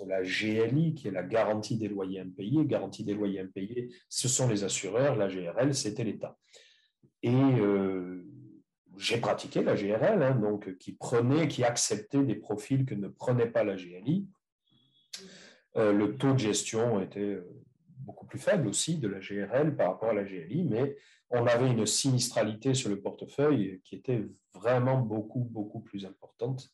de la GLI, qui est la garantie des loyers impayés. Garantie des loyers impayés, ce sont les assureurs, la GRL, c'était l'État. Et euh, j'ai pratiqué la GRL, hein, donc qui prenait, qui acceptait des profils que ne prenait pas la GLI. Euh, le taux de gestion était euh, beaucoup plus faible aussi de la GRL par rapport à la GLI, mais on avait une sinistralité sur le portefeuille qui était vraiment beaucoup, beaucoup plus importante.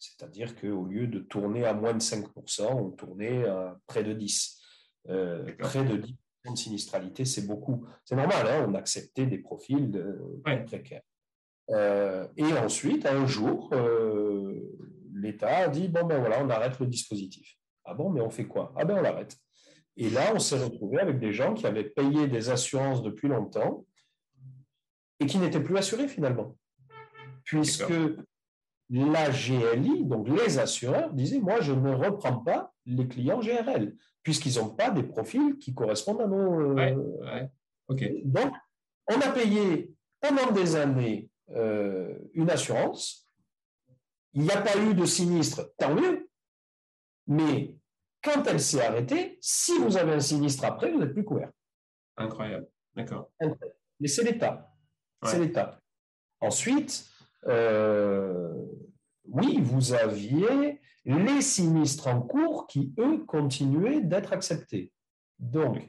C'est-à-dire qu'au lieu de tourner à moins de 5%, on tournait à près de 10%. Euh, près de 10% de sinistralité, c'est beaucoup. C'est normal, hein, on acceptait des profils de, précaires. Euh, et ensuite, un jour, euh, l'État a dit, bon ben voilà, on arrête le dispositif. Ah bon, mais on fait quoi? Ah ben on l'arrête. Et là, on s'est retrouvé avec des gens qui avaient payé des assurances depuis longtemps et qui n'étaient plus assurés finalement. Puisque la GLI, donc les assureurs, disaient, moi, je ne reprends pas les clients GRL, puisqu'ils n'ont pas des profils qui correspondent à nos... Euh, donc, on a payé pendant des années euh, une assurance. Il n'y a pas eu de sinistre, tant mieux. Mais quand elle s'est arrêtée, si vous avez un sinistre après, vous n'êtes plus couvert. Incroyable. D'accord. Mais c'est l'État. C'est l'État. Ensuite, euh, oui, vous aviez les sinistres en cours qui, eux, continuaient d'être acceptés. Donc,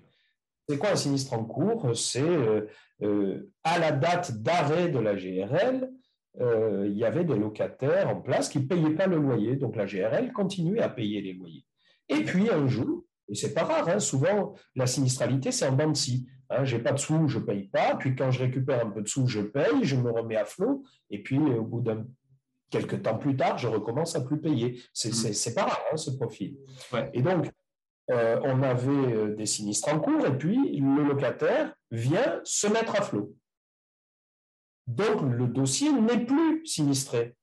c'est quoi un sinistre en cours? C'est euh, euh, à la date d'arrêt de la GRL, euh, il y avait des locataires en place qui ne payaient pas le loyer. Donc la GRL continuait à payer les loyers. Et puis un jour, et c'est pas rare, hein, souvent la sinistralité c'est en bande Hein, j'ai pas de sous, je paye pas. Puis quand je récupère un peu de sous, je paye, je me remets à flot. Et puis au bout d'un quelques temps plus tard, je recommence à plus payer. C'est mmh. pas rare hein, ce profil. Et donc euh, on avait euh, des sinistres en cours et puis le locataire vient se mettre à flot. Donc le dossier n'est plus sinistré.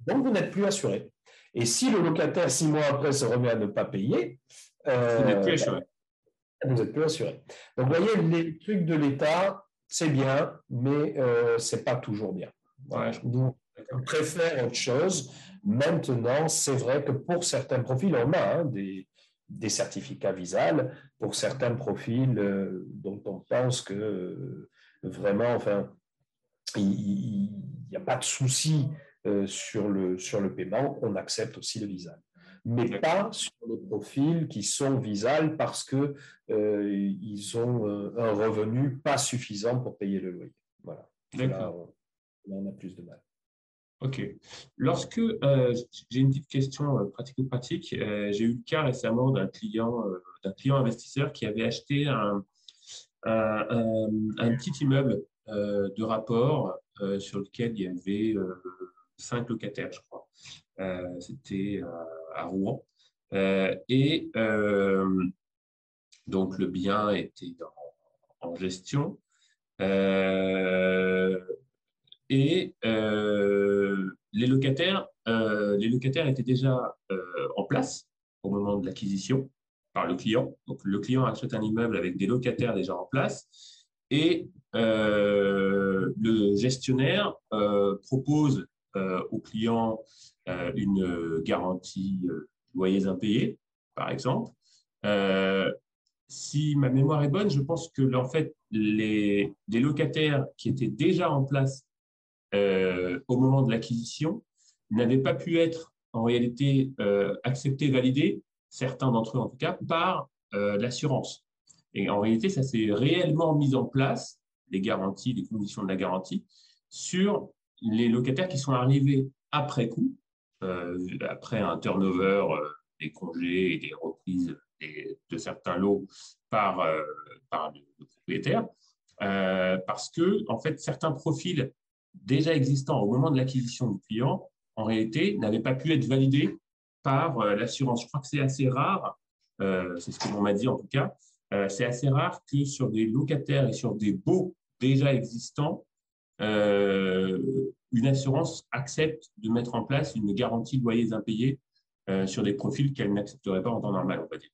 Donc vous n'êtes plus assuré. Et si le locataire, six mois après, se remet à ne pas payer, euh, vous n'êtes plus assuré. Donc vous voyez, les trucs de l'État, c'est bien, mais ce n'est pas toujours bien. on préfère autre chose. Maintenant, c'est vrai que pour certains profils, on a hein, des, des certificats visales pour certains profils euh, dont on pense que euh, vraiment, enfin, il n'y a pas de souci euh, sur, le, sur le paiement, on accepte aussi le visal. Mais pas sur les profils qui sont visales parce qu'ils ils ont un revenu pas suffisant pour payer le loyer. Voilà. Là, on a plus de mal. Ok. Lorsque euh, j'ai une petite question euh, pratico-pratique, euh, j'ai eu le cas récemment d'un client, d'un client investisseur qui avait acheté un, un, petit immeuble de rapport sur lequel il y avait cinq locataires, je crois. C'était à Rouen. et donc le bien était en, gestion. et les locataires, euh, les locataires étaient déjà euh, en place au moment de l'acquisition par le client. Donc, le client achète un immeuble avec des locataires déjà en place et euh, le gestionnaire propose au client une garantie loyers impayés, par exemple. si ma mémoire est bonne, je pense que en fait, les, les locataires qui étaient déjà en place euh, au moment de l'acquisition n'avaient pas pu être en réalité euh, acceptés, validés, certains d'entre eux en tout cas, par euh, l'assurance. Et en réalité, ça s'est réellement mis en place, les garanties, les conditions de la garantie, sur les locataires qui sont arrivés après coup, après un turnover des congés et des reprises de certains lots par, par le, propriétaire, parce que en fait certains profils déjà existants au moment de l'acquisition du client, en réalité, n'avaient pas pu être validés par euh, l'assurance. Je crois que c'est assez rare, euh, c'est ce que l'on m'a dit en tout cas, euh, c'est assez rare que sur des locataires et sur des baux déjà existants, une assurance accepte de mettre en place une garantie de loyers impayés sur des profils qu'elle n'accepterait pas en temps normal, on va dire.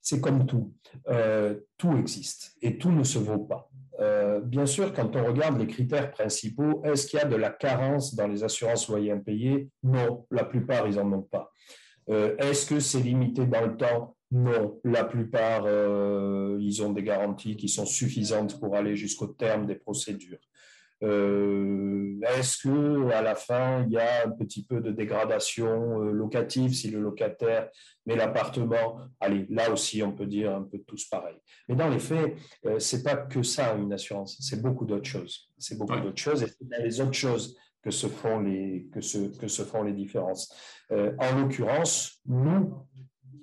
C'est comme tout. tout existe et tout ne se vaut pas. Euh, bien sûr, quand on regarde les critères principaux, est-ce qu'il y a de la carence dans les assurances loyers impayés? Non, la plupart, ils n'en ont pas. Euh, est-ce que c'est limité dans le temps? Non, la plupart, euh, ils ont des garanties qui sont suffisantes pour aller jusqu'au terme des procédures. Euh, est-ce que à la fin il y a un petit peu de dégradation euh, locative si le locataire met l'appartement? Allez, là aussi on peut dire un peu tous pareil. Mais dans les faits, euh, c'est pas que ça une assurance, c'est beaucoup d'autres choses. C'est beaucoup d'autres choses et c'est dans les autres choses que se font les que se que se font les différences. en l'occurrence, nous,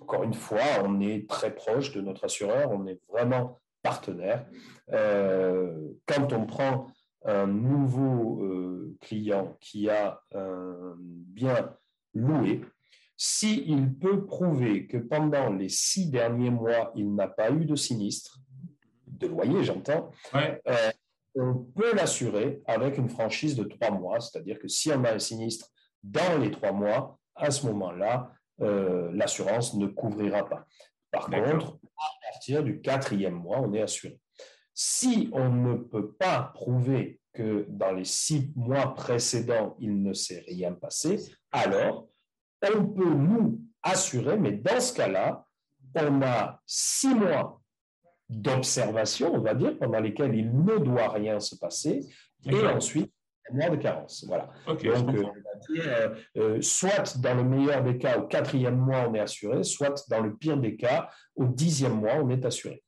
encore une fois, on est très proche de notre assureur, on est vraiment partenaire. quand on prend un nouveau euh, client qui a un bien loué, s'il peut prouver que pendant les six derniers mois, il n'a pas eu de sinistre, de loyer j'entends, euh, on peut l'assurer avec une franchise de trois mois, c'est-à-dire que si on a un sinistre dans les trois mois, à ce moment-là, euh, l'assurance ne couvrira pas. Par contre, à partir du quatrième mois, on est assuré. Si on ne peut pas prouver que dans les six mois précédents, il ne s'est rien passé, alors on peut nous assurer, mais dans ce cas-là, on a six mois d'observation, on va dire, pendant lesquels il ne doit rien se passer, et ensuite, mois de carence. Voilà. Donc, soit dans le meilleur des cas, au quatrième mois, on est assuré, soit dans le pire des cas, au dixième mois, on est assuré.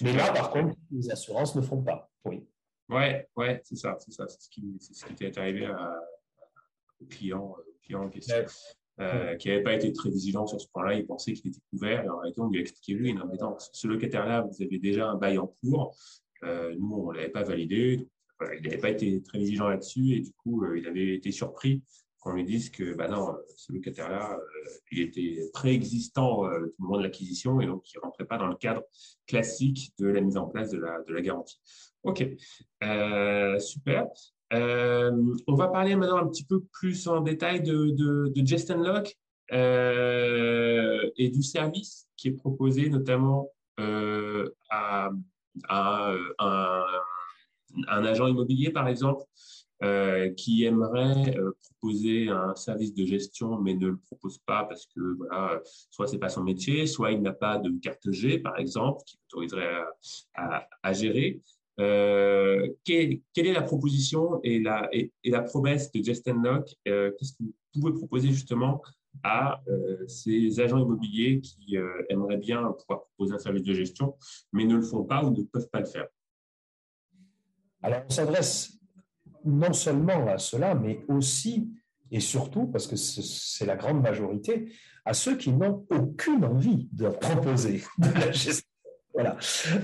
Mais là, par contre, les assurances ne font pas. Oui. Ouais, ouais, c'est ça, c'est ça, c'est ce qui, ce qui est arrivé à, au client, en question. Euh, qui n'avait pas été très vigilant sur ce point-là, il pensait qu'il était couvert. Et en réalité, on lui a expliqué oui, non, mais non, ce locataire-là, vous avez déjà un bail en cours. Euh, nous, on ne l'avait pas validé. Il n'avait pas été très vigilant là-dessus et du coup, euh, il avait été surpris qu'on lui dise que bah non, ce locataire-là, il était préexistant au moment de l'acquisition et donc il ne rentrait pas dans le cadre classique de la mise en place de la, de la garantie. OK, super. Euh, on va parler maintenant un petit peu plus en détail de, de, de Just Unlock euh, et du service qui est proposé notamment euh, à, un, agent immobilier, par exemple, qui aimerait proposer un service de gestion mais ne le propose pas parce que voilà, soit c'est pas son métier, soit il n'a pas de carte G, par exemple, qui autoriserait à gérer. Euh, quelle, est la proposition et la, et, la promesse de Justin Locke euh, Qu'est-ce que vous pouvez proposer justement à euh, ces agents immobiliers qui aimeraient bien pouvoir proposer un service de gestion, mais ne le font pas ou ne peuvent pas le faire? Alors, on s'adresse non seulement à cela, mais aussi et surtout, parce que c'est la grande majorité, à ceux qui n'ont aucune envie de proposer de la gestion voilà,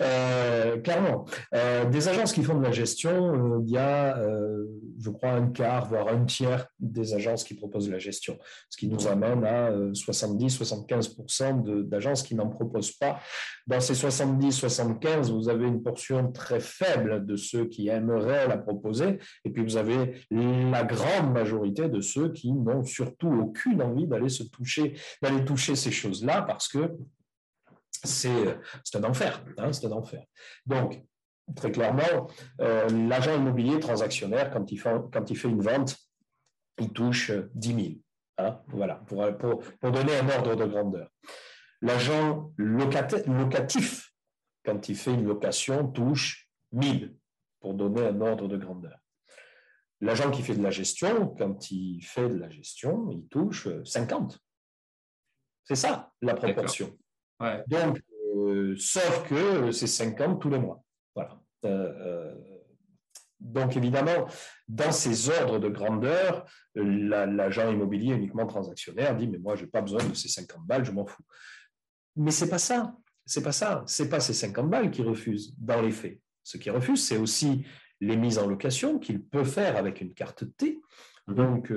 euh, clairement. Euh, des agences qui font de la gestion, euh, il y a, je crois, un quart, voire un tiers des agences qui proposent la gestion, ce qui nous amène à 70-75% d'agences qui n'en proposent pas. Dans ces 70-75%, vous avez une portion très faible de ceux qui aimeraient la proposer, et puis vous avez la grande majorité de ceux qui n'ont surtout aucune envie d'aller se toucher, d'aller toucher ces choses-là, parce que c'est un enfer. Hein, c'est un enfer. Donc, très clairement, euh, l'agent immobilier transactionnaire, quand il, fait, quand il fait une vente, il touche 10 000. Hein, voilà, pour, pour, donner un ordre de grandeur. L'agent locatif, quand il fait une location, touche 1000 pour donner un ordre de grandeur. L'agent qui fait de la gestion, quand il fait de la gestion, il touche 50. C'est ça la proportion. Donc, euh, sauf que c'est 50 tous les mois. Voilà. Euh, euh, donc, évidemment, dans ces ordres de grandeur, l'agent immobilier uniquement transactionnaire dit Mais moi, je n'ai pas besoin de ces 50 balles, je m'en fous. Mais ce n'est pas ça. C'est pas ça. C'est pas ces 50 balles qui refusent dans les faits. Ce qui refuse, c'est aussi les mises en location qu'il peut faire avec une carte T. Donc,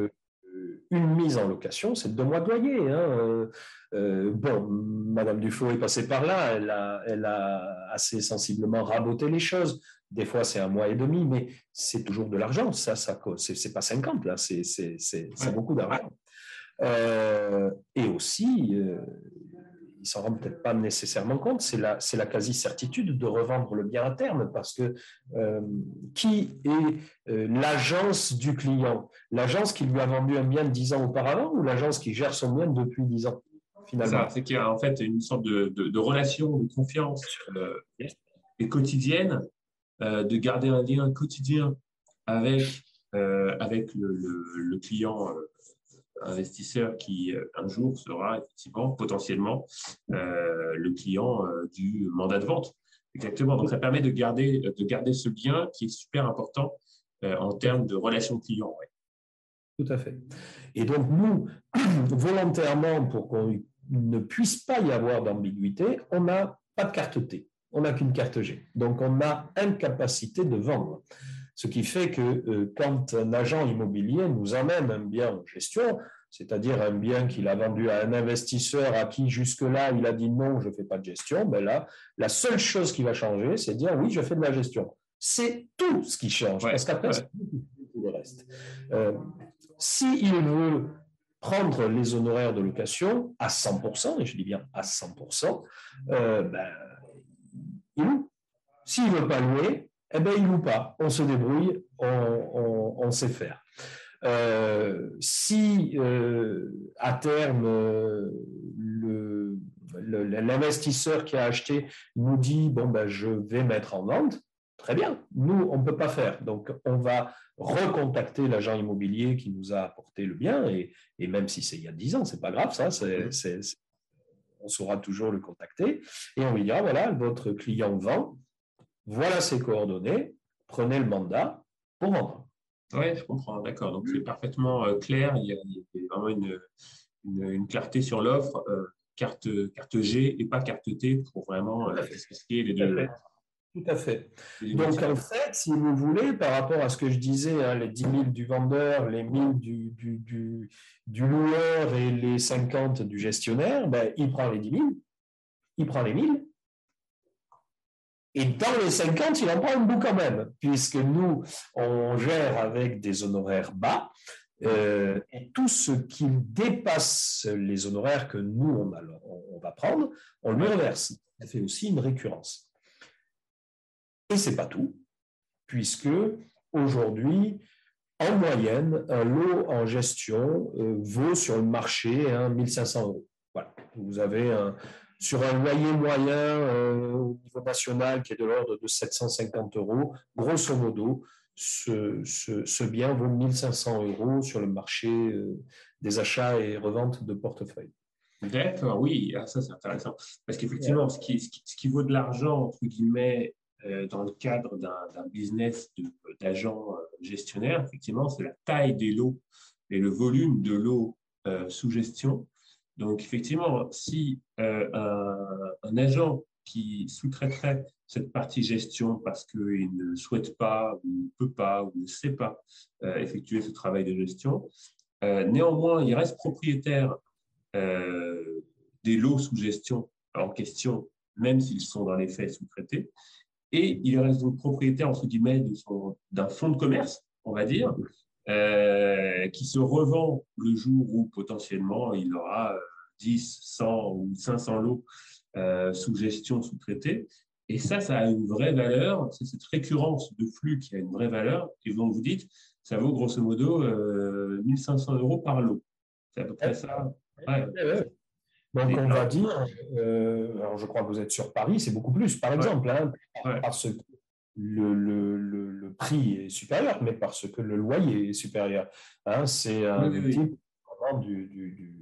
une mise en location, c'est deux mois de loyer. Hein. Euh, euh, bon, Madame Dufault est passée par là, elle a, elle a assez sensiblement raboté les choses. Des fois, c'est un mois et demi, mais c'est toujours de l'argent. Ça, ça c'est pas 50 là, c'est beaucoup d'argent. Euh, et aussi, ils s'en rendent peut-être pas nécessairement compte, c'est la, quasi-certitude de revendre le bien à terme, parce que euh, qui est euh, l'agence du client? L'agence qui lui a vendu un bien dix ans auparavant ou l'agence qui gère son bien depuis dix ans finalement? C'est qu'il y a en fait une sorte de, relation de confiance euh, et quotidienne, de garder un lien quotidien avec, avec le client investisseur qui euh, un jour sera effectivement potentiellement euh, le client euh, du mandat de vente. Exactement. Donc ça permet de garder de garder ce lien qui est super important en termes de relation client. Tout à fait. Et donc nous, (clears throat) volontairement, pour qu'on ne puisse pas y avoir d'ambiguïté, on n'a pas de carte T, on n'a qu'une carte G. Donc on a incapacité de vendre. Ce qui fait que euh, quand un agent immobilier nous amène un bien en gestion, c'est-à-dire un bien qu'il a vendu à un investisseur à qui jusque-là il a dit non, je ne fais pas de gestion, ben là, la seule chose qui va changer, c'est de dire oui, je fais de la gestion. C'est tout ce qui change, parce qu'après, c'est tout le reste. Euh, S'il veut prendre les honoraires de location à 100%, et je dis bien à 100%, euh, ben, il loue. S'il ne veut pas louer, eh bien, il loue pas. On se débrouille, on, sait faire. Euh, si euh, à terme euh, l'investisseur qui a acheté nous dit bon ben je vais mettre en vente, très bien. Nous on ne peut pas faire, donc on va recontacter l'agent immobilier qui nous a apporté le bien, et, même si c'est il y a 10 ans, c'est pas grave, ça, on saura toujours le contacter, et on lui dira, voilà, votre client vend, voilà ses coordonnées, prenez le mandat pour vendre. Oui, je comprends, d'accord. Donc c'est parfaitement euh, clair, il y, a, vraiment une, une, clarté sur l'offre, euh, carte, carte G et pas carte T pour vraiment euh, les deux. Tout à fait. Donc, en fait, si vous voulez, par rapport à ce que je disais, hein, les 10 000 du vendeur, les 1000 du, du, du, du, loueur et les 50 du gestionnaire, ben, il prend les 10 000, il prend les 1000. Et dans les 50, il en prend un bout quand même, puisque nous, on gère avec des honoraires bas. Euh, tout ce qui dépasse les honoraires que nous, on, va prendre, on le reverse. Ça fait aussi une récurrence. Et ce n'est pas tout, puisque aujourd'hui, en moyenne, un lot en gestion euh, vaut sur le marché 1500 euros. Voilà. Vous avez un, sur un loyer moyen euh, au niveau national qui est de l'ordre de 750 euros, grosso modo, ce, bien vaut 1500 euros sur le marché euh, des achats et reventes de portefeuille. D'accord, oui, ah, ça c'est intéressant. Parce qu'effectivement, ce qui, ce qui vaut de l'argent, entre guillemets, euh, dans le cadre d'un business d'agent gestionnaire, effectivement, c'est la taille des lots et le volume de lots sous gestion. Donc, effectivement, si un, agent qui sous-traiterait cette partie gestion parce qu'il ne souhaite pas, ou ne peut pas, ou ne sait pas effectuer ce travail de gestion, néanmoins, il reste propriétaire des lots sous gestion en question, même s'ils sont dans les faits sous-traités. Et il reste donc propriétaire, entre guillemets, d'un fonds de commerce, on va dire, euh, qui se revend le jour où potentiellement il aura 10, euh, 100 ou 500 lots euh, sous gestion, sous traité. Et ça, ça a une vraie valeur. C'est cette récurrence de flux qui a une vraie valeur. Et donc, vous dites, ça vaut grosso modo 1500 euros par lot. C'est à peu près ça. Ouais. Donc, on va dire, euh, alors je crois que vous êtes sur Paris, c'est beaucoup plus, par exemple, hein, parce que le, le, le, prix est supérieur, mais parce que le loyer est supérieur. Hein, c'est un type du, du,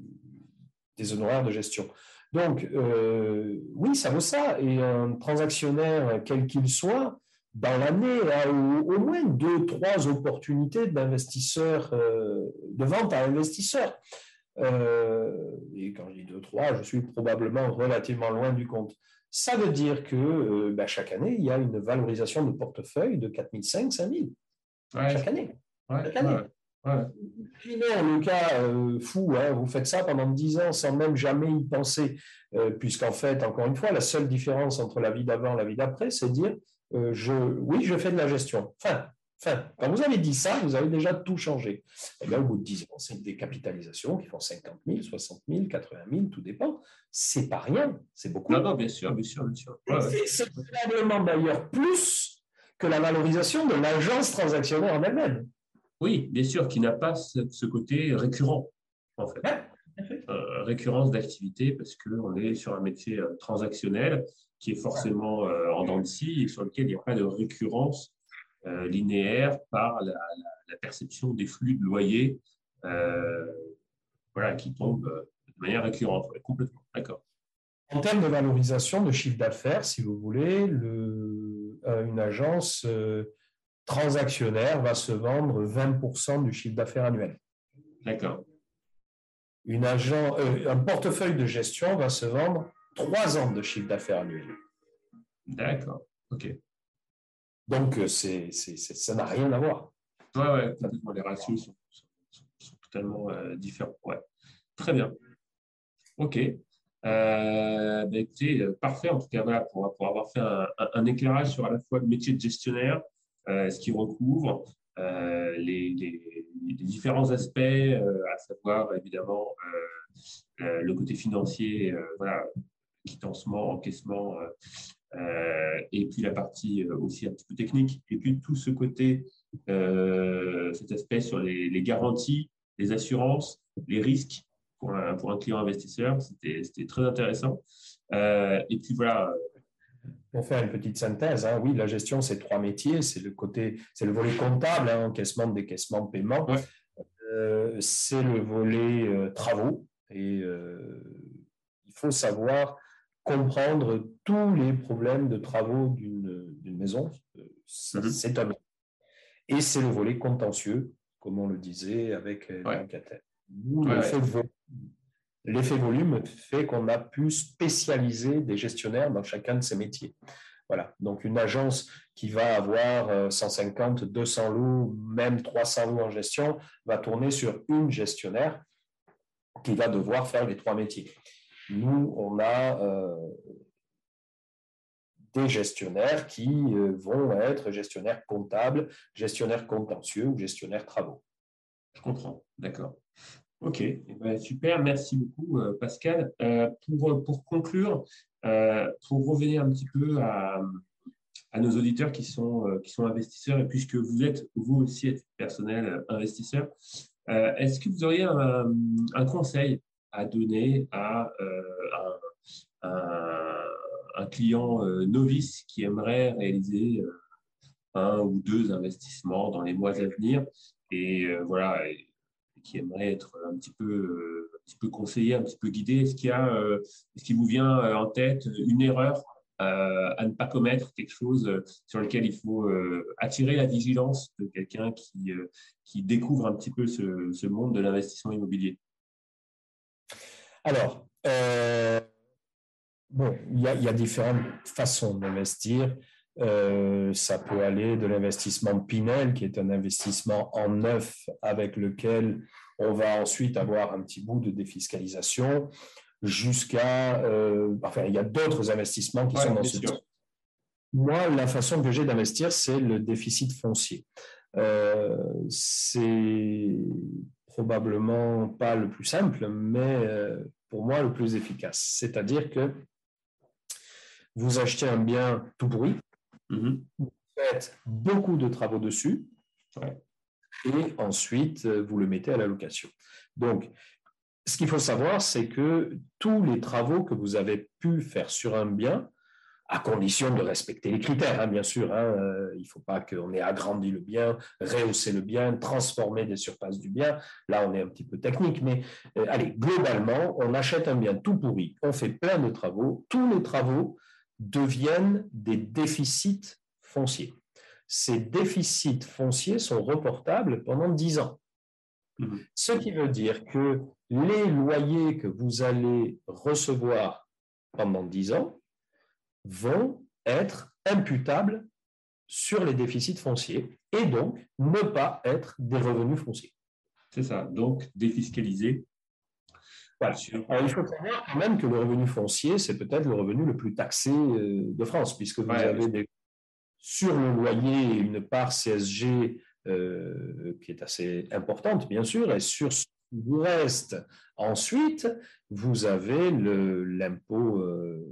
des honoraires de gestion. Donc, euh, oui, ça vaut ça. Et un transactionnaire, quel qu'il soit, dans l'année, a au, moins deux, trois opportunités d'investisseurs, euh, de vente à investisseurs. Euh, et quand je dis 2-3, je suis probablement relativement loin du compte. Ça veut dire que euh, ben, chaque année, il y a une valorisation de portefeuille de 4500, 5000. chaque année. chaque année. Sinon, le cas euh, fou, hein, vous faites ça pendant 10 ans sans même jamais y penser, puisqu'en fait, encore une fois, la seule différence entre la vie d'avant et la vie d'après, c'est dire, je, oui, je fais de la gestion. Enfin, Quand vous avez dit ça, vous avez déjà tout changé. Et bien, au bout de 10 ans, c'est des capitalisations qui font 50 000, 60 000, 80 000, tout dépend. C'est pas rien, c'est beaucoup. Non, non, bien sûr, bien sûr, bien sûr. C'est probablement d'ailleurs plus que la valorisation de l'agence transactionnaire en elle-même. Oui, bien sûr, qui n'a pas ce, côté récurrent, en fait. Euh, récurrence d'activité, parce qu'on est sur un métier euh, transactionnel qui est forcément euh, en dents de scie et sur lequel il n'y a pas de récurrence euh, linéaire par la, perception des flux de loyer euh, voilà, qui tombent euh, de manière récurrente, complètement. D'accord. En termes de valorisation de chiffre d'affaires, si vous voulez, le, une agence transactionnaire va se vendre 20% du chiffre d'affaires annuel. D'accord. Une agent, un portefeuille de gestion va se vendre 3 ans de chiffre d'affaires annuel. D'accord. OK. Donc, euh, c'est, ça n'a rien à voir. Oui, ouais, les ratios sont, totalement euh, différents. Ouais. Très bien. OK. Euh, ben, écoutez, parfait en tout cas voilà, pour, pour avoir fait un, éclairage sur à la fois le métier de gestionnaire, ce qu'il recouvre, les, les, différents aspects, à savoir évidemment le côté financier, voilà, quitancement, encaissement, euh, et puis la partie euh, aussi un petit peu technique, et puis tout ce côté, euh, cet aspect sur les, garanties, les assurances, les risques pour un, pour un client investisseur, c'était très intéressant. et puis voilà, pour faire une petite synthèse, hein, oui, la gestion, c'est trois métiers. C'est le côté, c'est le volet comptable, hein, encaissement, décaissement, paiement. Euh, c'est le volet euh, travaux. Et euh, il faut savoir comprendre tous les problèmes de travaux d'une maison. Mhm. C'est un Et c'est le volet contentieux, comme on le disait avec ouais. L'effet volume fait qu'on a pu spécialiser des gestionnaires dans chacun de ces métiers. Voilà. Donc, une agence qui va avoir 150, euh, 200 lots, même 300 lots en gestion, va tourner sur une gestionnaire qui va devoir faire les trois métiers. Nous, on a euh, des gestionnaires qui euh, vont être gestionnaires comptables, gestionnaires contentieux ou gestionnaires travaux. Je comprends, d'accord. Ok, eh ben, super, merci beaucoup euh, Pascal. Pour, pour, conclure, pour revenir un petit peu à, nos auditeurs qui sont, qui sont investisseurs, et puisque vous êtes vous aussi personnel investisseur, est-ce que vous auriez un, conseil à donner à un, client novice qui aimerait réaliser un ou deux investissements dans les mois à venir et voilà, qui aimerait être un petit peu, euh, un petit peu conseillé, un petit peu guidé. Est-ce qu'il a, euh, est-ce qu'il vous vient euh, en tête une erreur à ne pas commettre, quelque chose sur lequel il faut attirer la vigilance de quelqu'un qui, qui découvre un petit peu ce, ce monde de l'investissement immobilier? Alors, bon, il y, a, il y, a, différentes façons d'investir. ça peut aller de l'investissement Pinel, qui est un investissement en neuf avec lequel on va ensuite avoir un petit bout de défiscalisation jusqu'à... Euh, enfin, il y a d'autres investissements qui sont dans ce type. Moi, la façon que j'ai d'investir, c'est le déficit foncier. Euh, c'est probablement pas le plus simple, mais euh, pour moi, le plus efficace. C'est-à-dire que vous achetez un bien tout pourri, mm-hmm. vous faites beaucoup de travaux dessus, et ensuite euh, vous le mettez à la location. Donc, ce qu'il faut savoir, c'est que tous les travaux que vous avez pu faire sur un bien, à condition de respecter les critères, hein, bien sûr. Hein, euh, il ne faut pas qu'on ait agrandi le bien, rehaussé le bien, transformé des surfaces du bien. Là, on est un petit peu technique, mais euh, allez, globalement, on achète un bien tout pourri, on fait plein de travaux. Tous les travaux deviennent des déficits fonciers ces déficits fonciers sont reportables pendant 10 ans. Mhm. Ce qui veut dire que les loyers que vous allez recevoir pendant 10 ans vont être imputables sur les déficits fonciers et donc ne pas être des revenus fonciers. C'est ça, donc défiscaliser. Voilà. il faut savoir quand même que le revenu foncier, c'est peut-être le revenu le plus taxé euh, de France, puisque vous avez des sur le loyer une part CSG euh, qui est assez importante, bien sûr, et sur ce qui vous reste ensuite, vous avez l'impôt euh,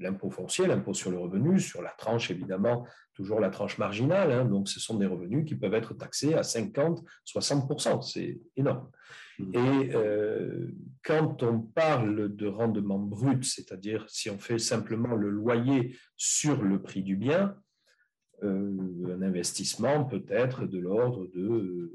l'impôt foncier, l'impôt sur le revenu, sur la tranche évidemment, toujours la tranche marginale. Hein, donc, ce sont des revenus qui peuvent être taxés à 50, 60 c'est énorme. Mmh. Et euh, quand on parle de rendement brut, c'est-à-dire si on fait simplement le loyer sur le prix du bien, euh, un investissement peut être de l'ordre de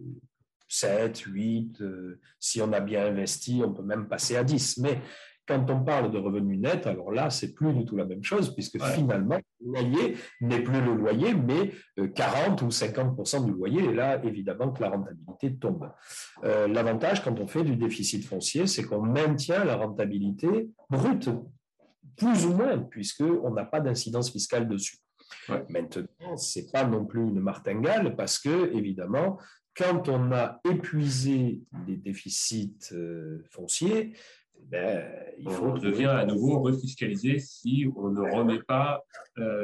7, 8, euh, si on a bien investi, on peut même passer à 10. Mais quand on parle de revenus nets, alors là, c'est plus du tout la même chose, puisque finalement, le loyer n'est plus le loyer, mais 40 euh, ou 50% du loyer. Et là, évidemment que la rentabilité tombe. L'avantage quand on fait du déficit foncier, c'est qu'on maintient la rentabilité brute, plus ou moins, puisqu'on n'a pas d'incidence fiscale dessus. Maintenant, ce n'est pas non plus une martingale parce que, évidemment, quand on a épuisé les déficits euh, fonciers, ben, il faut on devient à nouveau refiscalisé si on ne remet pas euh...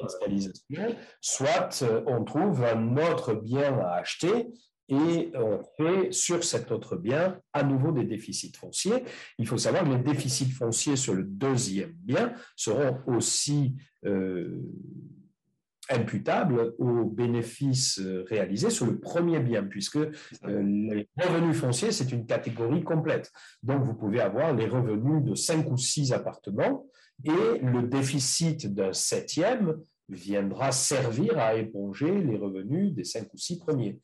fiscalisation. Soit euh, on trouve un autre bien à acheter et on fait sur cet autre bien à nouveau des déficits fonciers. Il faut savoir que les déficits fonciers sur le deuxième bien seront aussi euh, imputable aux bénéfices réalisés sur le premier bien, puisque les revenus fonciers, c'est une catégorie complète. Donc, vous pouvez avoir les revenus de cinq ou six appartements et le déficit d'un septième viendra servir à éponger les revenus des cinq ou six premiers.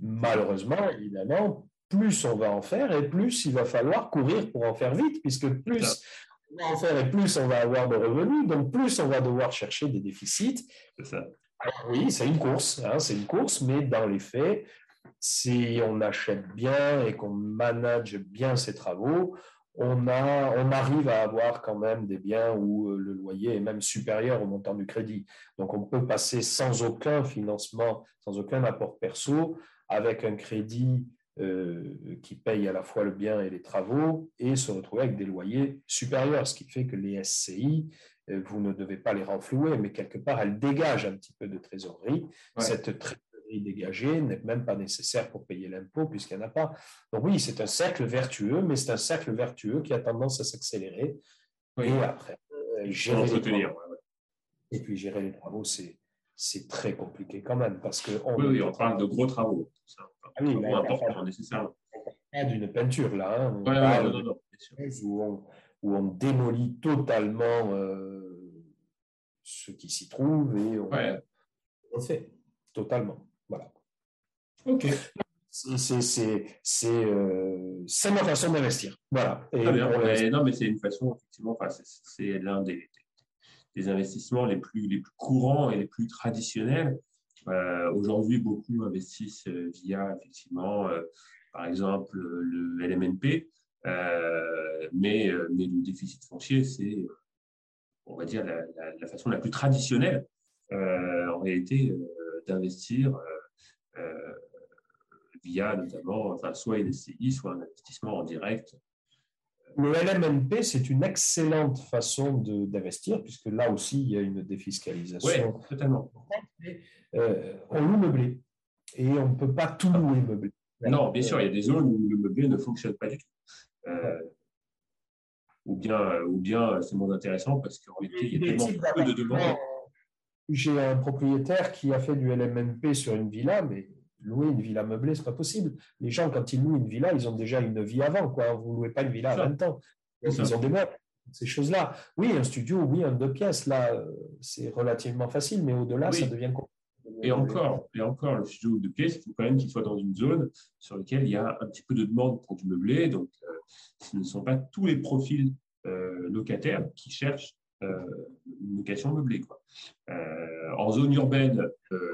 Malheureusement, évidemment, plus on va en faire et plus il va falloir courir pour en faire vite, puisque plus on va en faire et plus on va avoir de revenus, donc plus on va devoir chercher des déficits. Ça. oui, c'est une course, hein, c'est une course, mais dans les faits, si on achète bien et qu'on manage bien ses travaux, on, a, on arrive à avoir quand même des biens où euh, le loyer est même supérieur au montant du crédit. Donc on peut passer sans aucun financement, sans aucun apport perso, avec un crédit qui paye à la fois le bien et les travaux et se retrouver avec des loyers supérieurs, ce qui fait que les SCI, euh, vous ne devez pas les renflouer, mais quelque part, elles dégagent un petit peu de trésorerie. Cette trésorerie dégagée n'est même pas nécessaire pour payer l'impôt puisqu'il n'y en a pas. Donc oui, c'est un cercle vertueux, mais c'est un cercle vertueux qui a tendance à s'accélérer. Et après, euh, gérer les travaux. Et puis gérer les travaux, c'est c'est très compliqué quand même parce que on, oui, on parle de gros travaux. Ah oui, important, nécessairement. d'une peinture là. Hein. On parle non, non, où, on, où, on, démolit totalement euh, ce qui s'y trouve et on, on, fait totalement. Voilà. Ok. C'est euh, ma façon d'investir. Voilà. Et non, mais c'est une façon, effectivement, c'est l'un des, des investissements les plus, les courants et les plus traditionnels. Euh, aujourd'hui, beaucoup investissent euh, via, effectivement, euh, par exemple, le LMNP, mais, le déficit foncier, c'est, on va dire, la, façon la plus traditionnelle, en réalité, d'investir via notamment, soit une SCI, soit un investissement en direct le LMNP, c'est une excellente façon d'investir, puisque là aussi, il y a une défiscalisation. Oui, totalement. Euh, on loue meublé et on ne peut pas tout louer meublé. Non, bien sûr, il y a des zones où le meublé ne fonctionne pas du tout. Euh, ou bien, ou bien c'est moins intéressant parce qu'en réalité, il y a tellement peu de demandes. J'ai un propriétaire qui a fait du LMNP sur une villa, mais louer une villa meublée, c'est pas possible. Les gens, quand ils louent une villa, ils ont déjà une vie avant. Quoi. Vous ne louez pas une villa à 20 ans. Ils ont des meubles, ces choses-là. Oui, un studio, oui, un deux pièces, là, c'est relativement facile, mais au-delà, ça devient et encore, et encore, le studio de pièces, il faut quand même qu'il soit dans une zone sur laquelle il y a un petit peu de demande pour du meublé. Donc, euh, ce ne sont pas tous les profils euh, locataires qui cherchent euh, une location meublée. Quoi. en zone urbaine,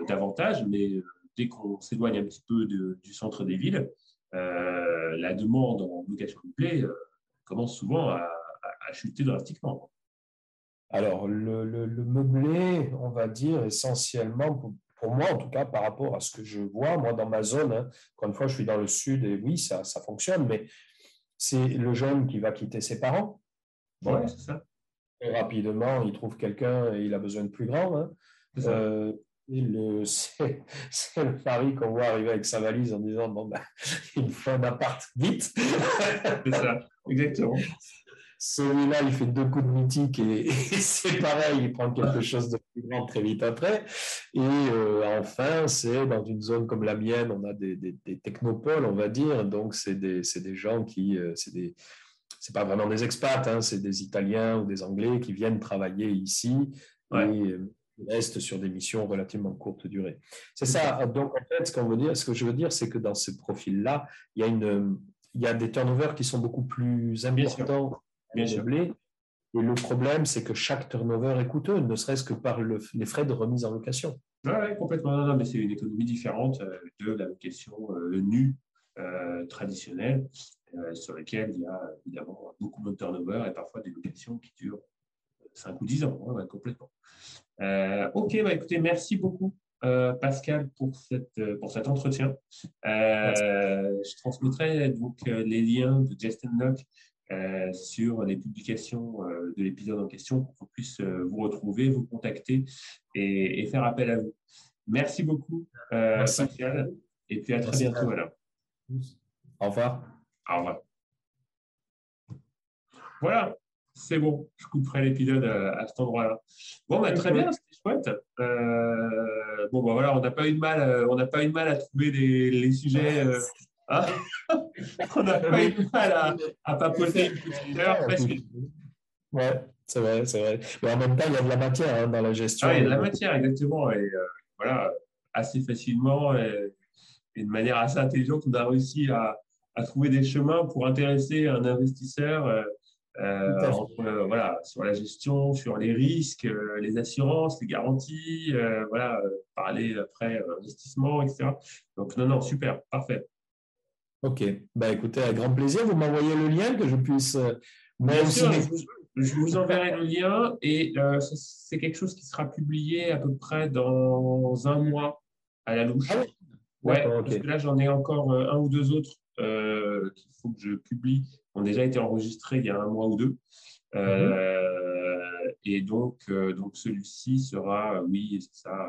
davantage, mais dès qu'on s'éloigne un petit peu du centre des villes, euh, la demande en location meublée euh, commence souvent à, chuter drastiquement. Alors, le, meublé, on va dire essentiellement, pour, moi en tout cas, par rapport à ce que je vois, moi dans ma zone, hein, encore une fois, je suis dans le sud et oui, ça, ça fonctionne, mais c'est le jeune qui va quitter ses parents. Oui, c'est ça. rapidement, il trouve quelqu'un et il a besoin de plus grand. Hein. Euh, (laughs) c'est le pari qu'on voit arriver avec sa valise en disant bon, ben, (laughs) il faut un appart vite. c'est ça, exactement. Celui-là, il fait deux coups de mythique (laughs) et, c'est pareil, il prend quelque chose de plus grand très vite après. Et euh, enfin, c'est dans une zone comme la mienne, on a des, des, technopoles, on va dire. Donc, c'est des, des, gens qui. Euh, c'est des c'est pas vraiment des expats, hein, c'est des Italiens ou des Anglais qui viennent travailler ici. Et, reste sur des missions relativement courte durée. C'est ça. Donc, en fait, ce, qu'on veut dire, ce que je veux dire, c'est que dans ces profils-là, il y a, une, il y a des turnovers qui sont beaucoup plus importants Bien sûr. Et le problème, c'est que chaque turnover est coûteux, ne serait-ce que par les frais de remise en location. Oui, complètement. Non, mais c'est une économie différente euh, de la location euh, nue euh, traditionnelle, sur laquelle il y a évidemment beaucoup de turnover et parfois des locations qui durent 5 ou 10 ans, complètement. Euh, ok, bah, écoutez, merci beaucoup. Euh, Pascal pour, cette, euh, pour cet entretien. je transmettrai donc les liens de Justin Locke sur les publications de l'épisode en question pour qu'on puisse vous retrouver, vous contacter et, faire appel à vous. Merci beaucoup, Pascal, et puis à très bientôt. Alors. Au revoir. Au revoir. Voilà. C'est bon, je couperai l'épisode à, cet endroit-là. Bon, bah, très bien, c'était chouette. Euh, bon, bah, voilà, on n'a pas eu de mal, euh, on n'a pas eu de mal à trouver les, sujets. Euh, hein. (laughs) on n'a pas eu de mal à, à papoter une petite heure Ouais, c'est vrai, c'est vrai. Mais en même temps, il y a de la matière hein, dans la gestion. Ah, il y a de la matière, exactement. Et voilà, assez facilement et, et, de manière assez intelligente, on a réussi à, à trouver des chemins pour intéresser un investisseur euh, euh, voilà, sur la gestion, sur les risques, euh, les assurances, les garanties, voilà, parler après investissement, etc. Donc, non, non, super, parfait. Ok, bah, écoutez, avec grand plaisir, vous m'envoyez le lien que je puisse. Bien sûr, je, vous enverrai le lien et c'est quelque chose qui sera publié à peu près dans un mois à la louche. Ah ouais, parce que là, j'en ai encore un ou deux autres qu'il faut que je publie ont déjà été enregistrés il y a un mois ou deux. Euh, et donc, euh, donc celui-ci sera, oui, c'est ça,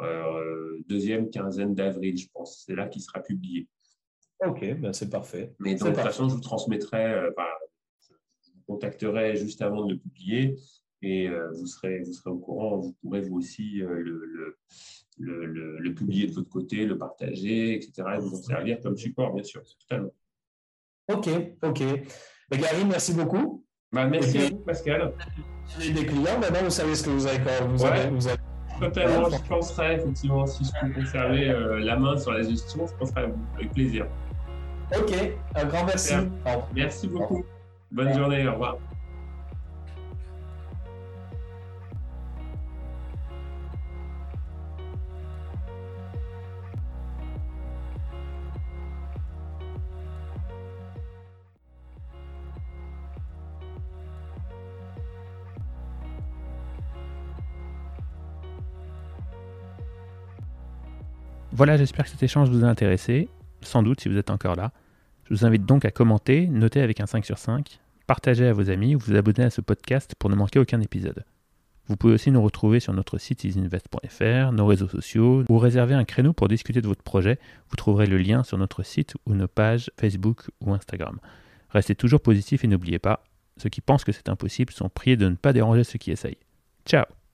euh, deuxième quinzaine d'avril, je pense. C'est là qu'il sera publié. Ok, ben c'est parfait. Mais de toute façon, je vous transmettrai, je vous contacterai juste avant de le publier et vous, serez, vous serez au courant. Vous pourrez vous aussi le, le, le, publier de votre côté, le partager, etc. et vous en servir comme support, bien sûr, totalement. Ok, ok. Mais Gary, merci beaucoup. Bah, merci à vous, Pascal. J'ai des clients, maintenant vous savez ce que vous avez quand vous, avez, vous avez... Totalement, je penserai effectivement, si je peux conserver euh, la main sur la gestion, je penserai à vous, avec plaisir. Ok, un grand merci. Merci beaucoup. Bonne journée, au revoir. Voilà, j'espère que cet échange vous a intéressé, sans doute si vous êtes encore là. Je vous invite donc à commenter, noter avec un 5 sur 5, partager à vos amis ou vous abonner à ce podcast pour ne manquer aucun épisode. Vous pouvez aussi nous retrouver sur notre site isinvest.fr, nos réseaux sociaux ou réserver un créneau pour discuter de votre projet. Vous trouverez le lien sur notre site ou nos pages Facebook ou Instagram. Restez toujours positif et n'oubliez pas, ceux qui pensent que c'est impossible sont priés de ne pas déranger ceux qui essayent. Ciao